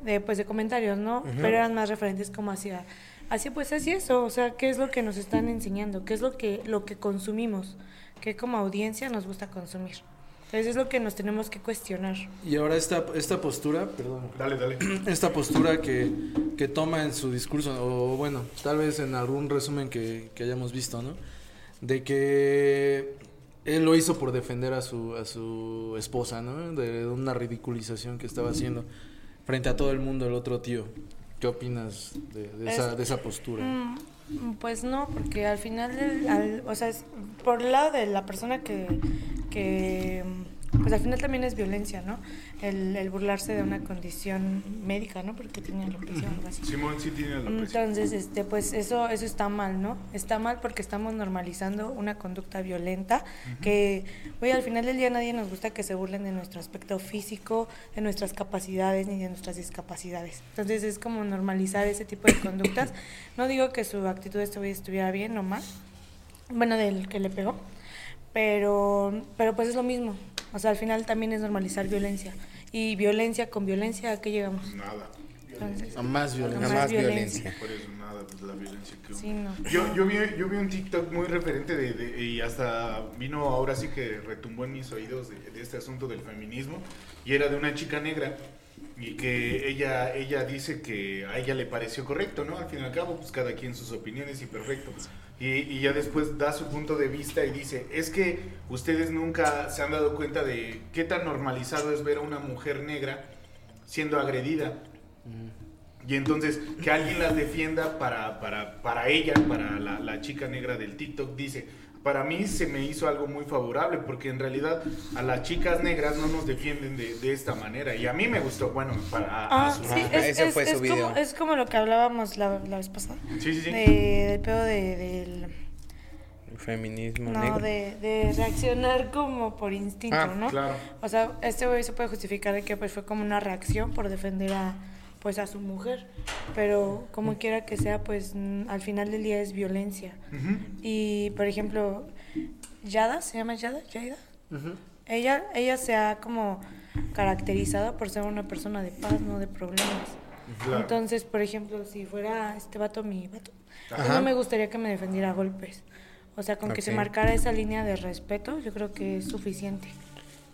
de pues de comentarios, ¿no? Pero eran más referentes como hacia así pues así eso, o sea, qué es lo que nos están enseñando, qué es lo que lo que consumimos, qué como audiencia nos gusta consumir. Entonces es lo que nos tenemos que cuestionar. Y ahora esta, esta postura, perdón, Dale, dale. esta postura que, que toma en su discurso, o bueno, tal vez en algún resumen que, que hayamos visto, ¿no? De que él lo hizo por defender a su, a su esposa, ¿no? De una ridiculización que estaba haciendo frente a todo el mundo el otro tío. ¿Qué opinas de, de esa, Es- de esa postura? Mm, Pues no, porque al final, al- o sea, es por el lado de la persona que, que, pues al final también es violencia, ¿no? El, el burlarse de una condición médica, ¿no? Porque tenía alopecia o algo así. Simón sí tiene la presión. Entonces, este, pues eso, eso está mal, ¿no? Está mal porque estamos normalizando una conducta violenta que, oye, al final del día nadie nos gusta que se burlen de nuestro aspecto físico, de nuestras capacidades ni de nuestras discapacidades. Entonces es como normalizar ese tipo de conductas. No digo que su actitud este estuviera bien o mal, bueno, del que le pegó, pero, pero pues es lo mismo. O sea, al final también es normalizar violencia. Y violencia con violencia, ¿a qué llegamos? Nada. Entonces, A más a violencia. más violencia. Por eso nada, pues la violencia que hubo. Sí, no. Yo, yo, vi, yo vi un TikTok muy referente de, de- y hasta vino ahora sí que retumbó en mis oídos de, de este asunto del feminismo y era de una chica negra y que ella, ella dice que a ella le pareció correcto, ¿no? Al fin y al cabo, pues cada quien sus opiniones y perfecto. Y, y ya después da su punto de vista y dice, es que ustedes nunca se han dado cuenta de qué tan normalizado es ver a una mujer negra siendo agredida. Y entonces, que alguien las defienda para, para, para ella, para la, la chica negra del TikTok, dice, para mí se me hizo algo muy favorable, porque en realidad a las chicas negras no nos defienden de, de esta manera. Y a mí me gustó, bueno, para... a Ah, su- sí, es, ese es- fue su video. como, es como lo que hablábamos la, la vez pasada. sí, sí, sí. De, del pedo de, del... Feminismo No, negro. de, de reaccionar como por instinto, Ah, ¿no? claro. O sea, este güey se puede justificar de que pues fue como una reacción por defender a pues a su mujer, pero como quiera que sea, pues mm, al final del día es violencia. Ujú. Y por ejemplo, Yada, ¿se llama Yada? Yada. Ujú. Ella, ella se ha como caracterizado por ser una persona de paz, no de problemas. Claro. Entonces, por ejemplo, si fuera este vato mi vato, pues no me gustaría que me defendiera a golpes. O sea, con que se marcara esa línea de respeto, yo creo que es suficiente.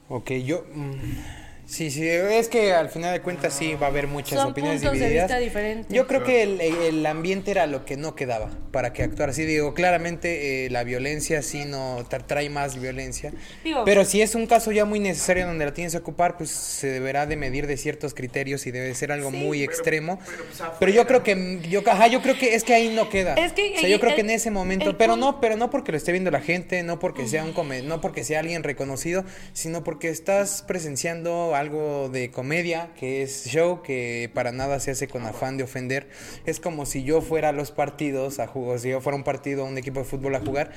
Ok, yo... mm, sí, sí, es que al final de cuentas sí va a haber muchas Son opiniones puntos de divididas. vista diferentes. Yo creo que el, el ambiente era lo que no quedaba para que actuara así. Digo, claramente eh, la violencia sí no tra- trae más violencia. Digo- pero si es un caso ya muy necesario donde la tienes que ocupar, pues se deberá de medir de ciertos criterios y debe ser algo Sí. muy Pero- extremo. pero, pues. Pero yo creo que yo, ajá, yo creo que es que ahí no queda. Es que o sea, yo creo que en ese momento, pero no, pero no porque lo esté viendo la gente, no porque sea un no porque sea alguien reconocido, sino porque estás presenciando algo de comedia, que es show, que para nada se hace con afán de ofender. Es como si yo fuera a los partidos a jugar, si yo fuera a un partido, a un equipo de fútbol a jugar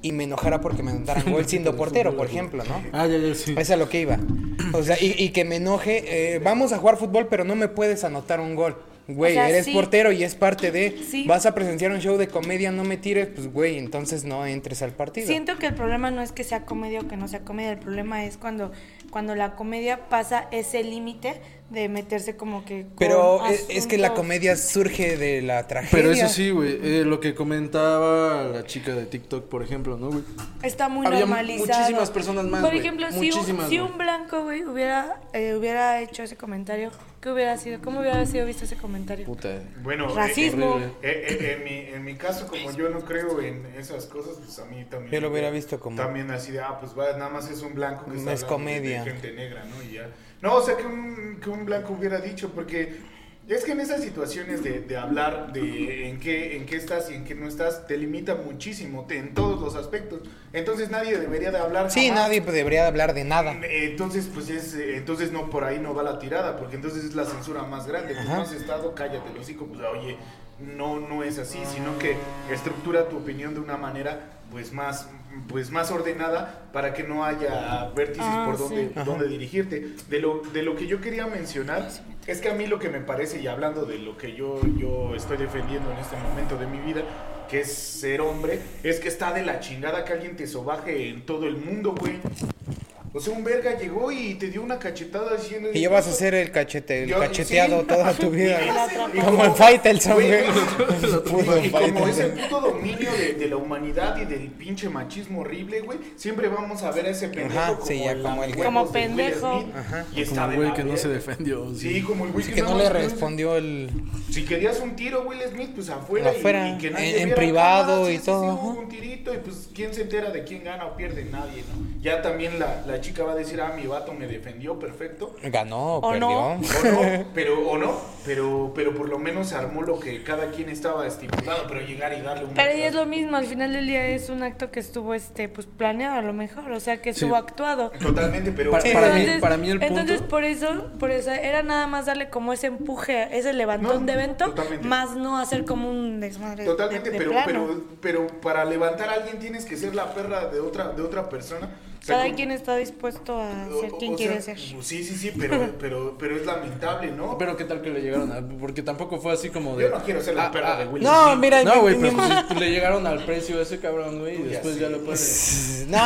y me enojara porque me anotaran gol siendo portero, por ejemplo, ¿no? Ah, ya, ya, sí. Es a lo que iba. O sea, y, y que me enoje, eh, vamos a jugar fútbol, pero no me puedes anotar un gol. güey, O sea, eres sí. portero y es parte de, Sí. vas a presenciar un show de comedia, no me tires, pues güey, entonces no entres al partido. Siento que el problema no es que sea comedia o que no sea comedia, el problema es cuando, cuando la comedia pasa ese límite de meterse como que... con Pero es, es que la comedia surge de la tragedia. Pero eso sí, güey, eh, lo que comentaba la chica de TikTok, por ejemplo, ¿no, güey? Está muy Había normalizado. muchísimas personas más, Por ejemplo, si, un, si un blanco, güey, hubiera, eh, hubiera hecho ese comentario, ¿qué hubiera sido? ¿Cómo hubiera sido visto ese comentario? Puta. Bueno, eh, Racismo. eh, eh, en, mi, en mi caso, como yo no creo en esas cosas, pues a mí también. Yo lo hubiera visto como- También así de, ah, pues va, nada más es un blanco que No está es hablando de- comedia. De, gente negra, ¿no? Y ya. No, o sea, que un, que un blanco hubiera dicho, porque es que en esas situaciones de, de hablar de en qué, en qué estás y en qué no estás, te limita muchísimo te- en todos los aspectos. Entonces nadie debería de hablar. Sí, jamás. nadie debería hablar de nada. Entonces, pues es, entonces no por ahí no va la tirada, porque entonces es la censura más grande. Pues no has estado, cállate, los hocico, pues oye, no, no es así, sino que estructura tu opinión de una manera pues más, pues más ordenada para que no haya vértices Ah, por sí. donde, donde dirigirte. De lo, de lo que yo quería mencionar es que a mí lo que me parece, y hablando de lo que yo, yo estoy defendiendo en este momento de mi vida, que es ser hombre, es que está de la chingada que alguien te sobaje en todo el mundo, güey. O sea, un verga llegó y te dio una cachetada diciendo... Y ya vas a ser el cachete, el Yo- cacheteado sí. toda tu vida. Y- y como en Faitelson, güey, y- Y como ese puto dominio de, de la humanidad y del pinche machismo horrible, güey, siempre vamos a ver a ese pendejo Ajá, como, sí, ya el como el güey. Como pendejo. Smith, Ajá. Y Como el güey que no se defendió. Sí, como el güey Sí, que no le respondió el... Si querías un tiro, Will Smith, pues afuera. y- Afuera, y, que en- nadie en viera privado y sí, sí, todo, sí, un tirito y pues quién se entera de quién gana o pierde, nadie, ¿no? Ya también la, la chica va a decir, ah, mi vato me defendió, perfecto. Ganó, ¿O perdió. no? O no, pero, o no, pero, pero por lo menos se armó lo que cada quien estaba estipulado, pero llegar y darle un Pero y es lo mismo, al final del día es un acto que estuvo este pues planeado a lo mejor, o sea, que estuvo Sí. actuado. Totalmente, pero Para- para, mí, para mí el punto... Entonces, por eso, por eso era nada más darle como ese empuje, ese levantón No, de evento, totalmente. más no hacer como un desmadre. Totalmente, de- de pero, plano. pero, pero para levantar a alguien tienes que ser la perra de otra, de otra persona. Cada como- quien está dispuesto a ser quien o quiere sea, ser. Sí, sí, sí, pero, pero, pero es lamentable, ¿no? Pero qué tal que le llegaron a... Porque tampoco fue así como de... Yo no quiero ser la Ah, perra ah, de Will No, Smith. mira, No, güey, mi- pero mi- pues, le llegaron al precio ese cabrón, güey, y Ya después sé. ya lo puedes... No,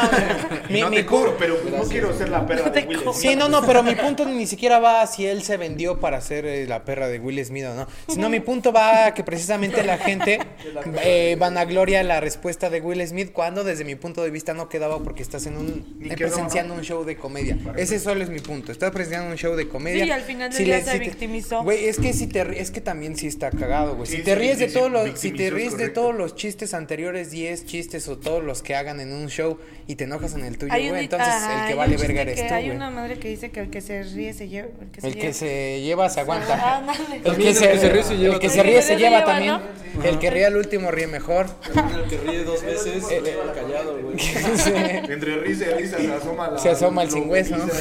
mi, no mi te cobro, pero no quiero ser la perra de Will Smith. Sí, no, no, pero mi punto ni siquiera va a si él se vendió para ser eh, la perra de Will Smith o no. Sino mi punto va a que precisamente la gente eh, vanagloria la respuesta de Will Smith cuando desde mi punto de vista no quedaba porque estás en un Ni eh, presenciando ¿no? un show de comedia. Ese solo es mi punto. Estás presenciando un show de comedia. Sí, y al final del Si día le- se si victimizó. Güey, es que si te es que también sí está cagado, güey. Sí, si te sí, ríes de sí, todos los si te es ríes de todos los chistes anteriores 10 chistes o todos los que hagan en un show y te enojas en el tuyo, güey, entonces ajá, el que vale verga eres que tú, Hay una madre que dice que el que se ríe se lleva. El que se El que lleva. se lleva se aguanta. Ándale. El que, el se, que se ríe se lleva el que también. se ríe El se lleva también. El que ríe al último ríe mejor. El que ríe dos veces, se queda callado, güey. Entre risa se asoma la... Se asoma el sin hueso, ¿no?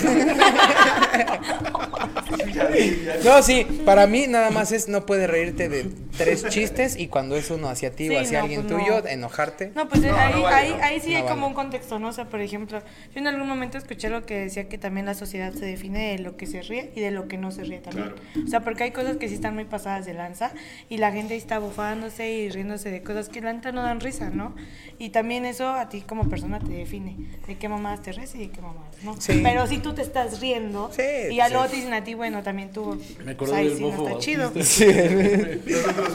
No, sí, para mí nada más es no puedes reírte de tres chistes y cuando es uno hacia ti Sí, o hacia no, alguien pues tuyo, no. enojarte. No, pues No, ahí, no vale, ahí, ¿no? ahí sí No hay como un contexto, ¿no? O sea, por ejemplo, yo en algún momento escuché lo que decía que también la sociedad se define de lo que se ríe y de lo que no se ríe también. Claro. O sea, porque hay cosas que sí están muy pasadas de lanza y la gente ahí está bufándose y riéndose de cosas que la neta no dan risa, ¿no? Y también eso a ti como persona te define de qué mamadas te ríes y qué mamadas, ¿no? Sí. Pero si tú te estás riendo Sí, y ya sí. luego te dicen a ti, bueno, también tú, Me pues del sí no bofo está chido.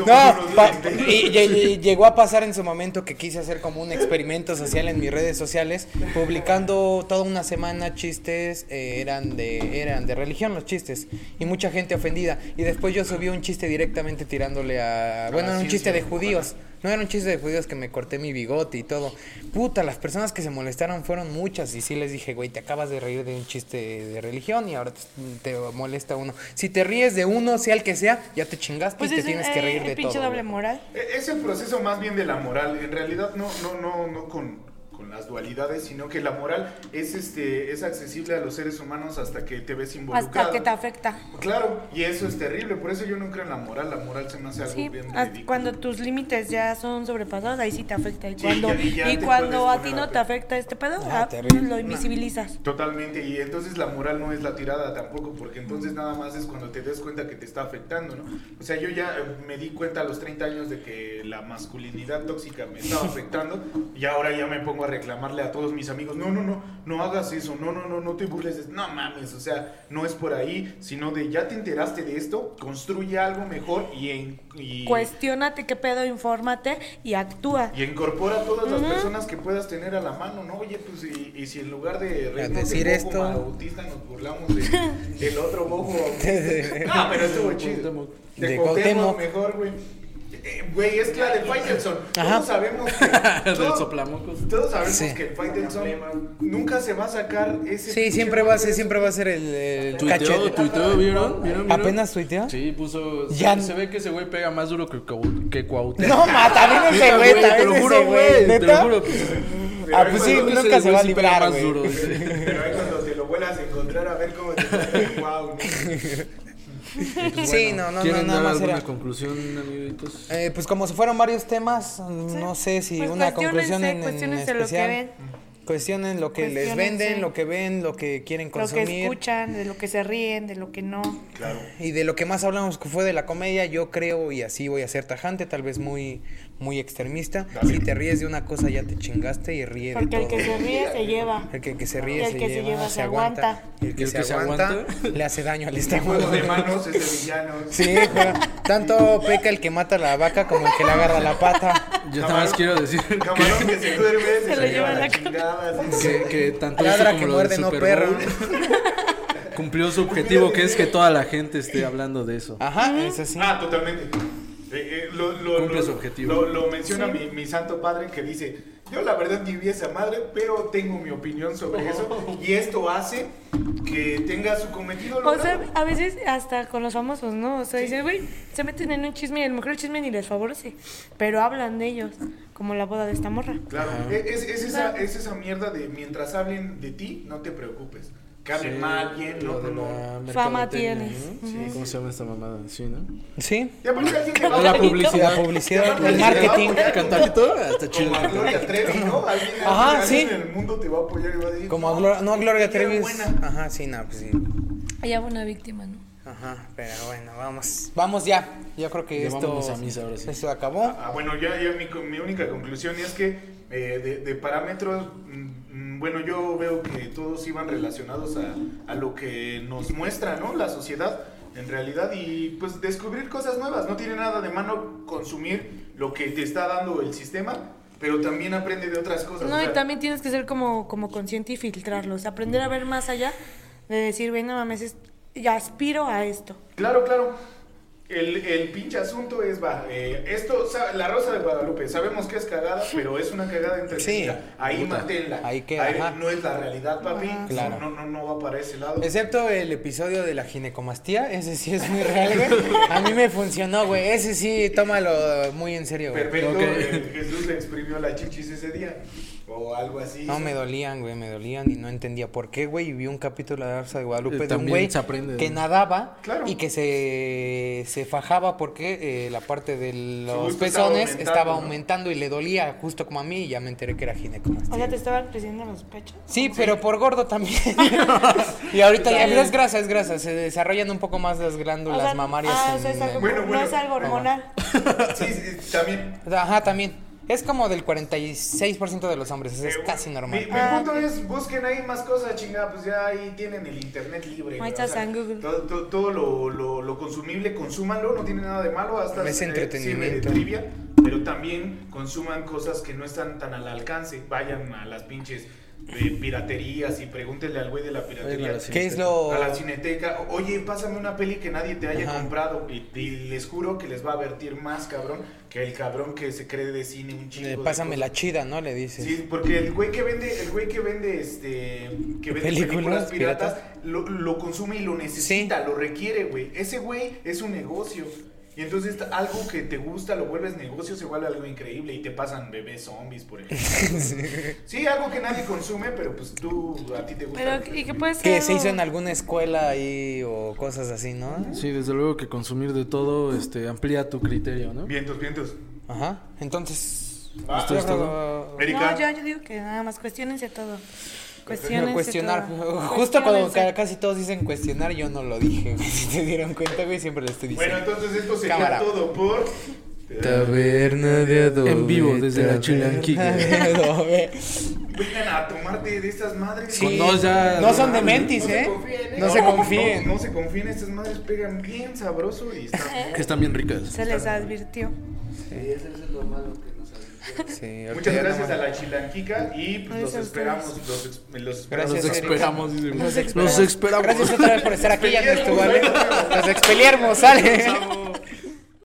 No, y, y- y llegó a pasar en su momento que quise hacer como un experimento social en mis redes sociales, publicando toda una semana chistes, eh, eran de eran de religión los chistes, y mucha gente ofendida. Y después yo subí un chiste directamente tirándole a... Bueno, un chiste de judíos. No era un chiste de judíos que me corté mi bigote y todo. Puta, las personas que se molestaron fueron muchas. Y sí les dije, güey, te acabas de reír de un chiste de religión y ahora te, te molesta uno. Si te ríes de uno, sea el que sea, ya te chingaste Pues y te es tienes que eh, reír de pinche todo. doble güey. moral. E- Es el proceso más bien de la moral. En realidad no, no, no, no con, con las dualidades, sino que la moral es, este, es accesible a los seres humanos hasta que te ves involucrado. Hasta que te afecta. Claro, y eso es terrible, por eso yo no creo en la moral, la moral se me hace algo Sí, bien hasta ridículo. cuando tus límites ya son sobrepasados, ahí sí te afecta. Y Sí, cuando, y ya y cuando a ti no a te afecta este pedo, Ah, ah, lo invisibilizas. Totalmente, y entonces la moral no es la tirada tampoco, porque entonces nada más es cuando te des cuenta que te está afectando, ¿no? O sea, yo ya eh, me di cuenta a los 30 años de que la masculinidad tóxica me estaba afectando, y ahora ya me pongo a reclamarle a todos mis amigos, no, no, no, no hagas eso, no, no, no, no te burles, de- no mames, o sea, no es por ahí, sino de ya te enteraste de esto, construye algo mejor y... En, y Cuestiónate qué pedo, infórmate y actúa. Y incorpora a todas las personas que puedas tener a la mano, ¿no? Oye, pues, y, y si en lugar de reírnos decir bojo esto- nos burlamos de- del otro bojo autista. Ah, pero estuvo chido. De, De Cuauhtémoc Cuauhtémoc. mejor, güey. Eh, Güey, es la de Faitelson. Todos sabemos que... Del todos- soplamocos. Todos sabemos Sí. que el Faitelson nunca se va a sacar ese... Sí, siempre va a ser, siempre va a ser el, el Tuiteó, cachete. tuiteó, ¿vieron? ¿Vieron? ¿Vieron? ¿Apenas tuiteó? Sí, puso. Ya- Se, se ve que ese güey pega más duro que, que Cuauhtémoc. No, ma, también ese güey, te lo juro, güey. Te lo ¿Neta? juro. Ah, pues sí, nunca se va a librar, güey. Pero ahí cuando te lo vuelvas a encontrar a ver cómo te... wow, ¿no? Sí, no, no, no, ¿Quieren nada dar más alguna era. conclusión, amiguitos? Eh, pues como se fueron varios temas, no sé si Pues una conclusión en, en cuestionense lo que especial. ven, Cuestionen lo que les venden, lo que ven, lo que quieren lo que consumir. escuchan, de lo que se ríen, de lo que no. Claro. Y de lo que más hablamos que fue de la comedia, yo creo, y así voy a ser tajante, tal vez muy, muy extremista. Dale. Si te ríes de una cosa ya te chingaste y ríe Porque de el todo. que se ríe se lleva. El que, que se ríe Y el se, que se lleva, lleva se se aguanta. aguanta. Y el que, ¿Y el se, que se aguanta, aguanta? le hace daño al juego de manos es de villanos. Sí, pero tanto peca el que mata a la vaca como el que le agarra la pata. Yo nada más quiero decir Camarón que se duerme, se, lo lo lleva lleva la la chingada. Que, que tanto Ladra eso que muerde, no Super perro. Bowl cumplió su objetivo, que es que toda la gente esté hablando de eso. Ajá, es así. Ah, totalmente. Eh, eh, lo, lo, Cumple lo- su objetivo. Lo, lo menciona Sí. mi, mi santo padre que dice, yo la verdad ni vi esa madre, pero tengo mi opinión sobre eso y esto hace que tenga su cometido O sea, logrado. a veces hasta con los famosos, ¿no? O sea, dice, güey, se meten en un chisme y a lo mejor el chisme ni les favorece, pero hablan de ellos, como la boda de esta morra. Claro, Ajá. es, es esa, es esa mierda de mientras hablen de ti, no te preocupes. Hablen Sí, mal, bien, no, lo de la Fama tienes. ¿no? Sí, ¿Cómo se llama esta mamada? Sí, ¿no? Sí, Y aparte alguien te va a La publicidad. la publicidad, el alguien marketing. poner Cantarito, hasta chido. Como a Gloria Trevi, ¿no? Alguien, Ajá, alguien sí. en el mundo te va a apoyar y va a decir, Como a "No, Gloria, no, Gloria Trevi. era es- buena". Ajá, sí, no, pues sí. Ella fue una víctima, ¿no? Ajá, pero bueno, vamos. Vamos ya. Yo creo que Ya esto, a misa ahora sí. esto acabó. Ah, bueno, ya, ya mi, co- mi única conclusión es que eh, de, de parámetros, bueno, yo veo que todos iban relacionados a, a lo que nos muestra, ¿no? La sociedad en realidad y pues descubrir cosas nuevas. No tiene nada de mano consumir lo que te está dando el sistema, pero también aprende de otras cosas. No, o y también tienes que ser como, como consciente y filtrarlo, o sea, aprender a ver más allá de decir, güey, no mames, es- ya aspiro a esto. Claro, claro. El, el pinche asunto es, va, eh, esto, la Rosa de Guadalupe, sabemos que es cagada, pero es una cagada entretenida. Sí, Ahí puta. manténla. Ahí queda, ajá. no es la realidad, papi. No, Claro. No, no, no va para ese lado. Excepto el episodio de la ginecomastía, ese sí es muy real, güey. A mí me funcionó, güey. Ese sí, tómalo muy en serio, güey. Perfecto, eh, Jesús le exprimió la chichis ese día. O algo así. No, me dolían, güey, me dolían y no entendía por qué, güey. Y vi un capítulo de la Rosa de Guadalupe Eh, de un güey se aprende, que nadaba Claro. y que se, se fajaba porque eh, la parte de los estaba pezones aumentando, estaba ¿no? aumentando y le dolía justo como a mí y ya me enteré que era ginecomastía. O sea, te estaban creciendo los pechos. Sí, pero por gordo también. y ahorita ya es grasa, es grasa. Se desarrollan un poco más las glándulas O sea, mamarias. ah, o en- sea, es algo, en- Bueno, no es algo hormonal. Sí, sí, también. Ajá, también. Es como del 46% de los hombres, es Eh, casi Mi, normal. mi Ah, punto ok. es, busquen ahí más cosas, chingada, pues ya ahí tienen el internet libre. Ahí güey, está San Google. Todo, todo, todo lo, lo, lo consumible, consúmanlo, no tiene nada de malo, hasta Es eh, entretenimiento. de trivia, pero también consuman cosas que no están tan al alcance. Vayan a las pinches eh, piraterías y pregúntenle al güey de la piratería. la ¿Qué es lo...? A la cineteca, oye, pásame una peli que nadie te haya Ajá. comprado. Y, y les juro que les va a vertir más, cabrón, que el cabrón que se cree de cine un chingo. Eh, de Pásame la chida, ¿no? Le dices. Sí, porque el güey que vende, el güey que vende este que vende Películas películas, piratas, piratas. lo, lo consume y lo necesita, lo requiere, güey. Ese güey es un negocio. Y entonces algo que te gusta lo vuelves negocio, se vuelve algo increíble y te pasan bebés zombies, por ejemplo. sí, algo que nadie consume, pero pues tú, a ti te gusta. Pero, y que puede ser. Que se hizo en alguna escuela ahí o cosas así, ¿no? Sí, desde luego que consumir de todo este, amplía tu criterio, ¿no? Vientos, vientos. Ajá. Entonces. Ah, ¿esto es ¿esto todo? Erika. No, ya yo digo que nada más cuestionense todo. Quiero Cuestionense cuestionar. Justo cuando casi todos dicen cuestionar, yo no lo dije. güey. Si te dieron cuenta, güey, siempre lo estoy Bueno, diciendo. entonces esto sería Cámara. todo por. Taberna de adobe. En vivo, desde la Chilanquica. de. Vengan a tomarte de estas madres. Sí. No, ya- no son no, dementis, no se ¿eh? confíen, ¿eh? No se confíen. No, no se confíen, estas madres pegan bien sabroso y están. Que están bien ricas. Se les advirtió. Sí, eso es lo malo que. Sí, Muchas gracias no a la chilanquica y pues los esperamos. Los, ex- los Gracias, esperamos. Los esperamos. Los esperamos. Gracias otra vez por estar aquí, ya no estuvo, ¿vale? Los expeliermos, sale. Vamos.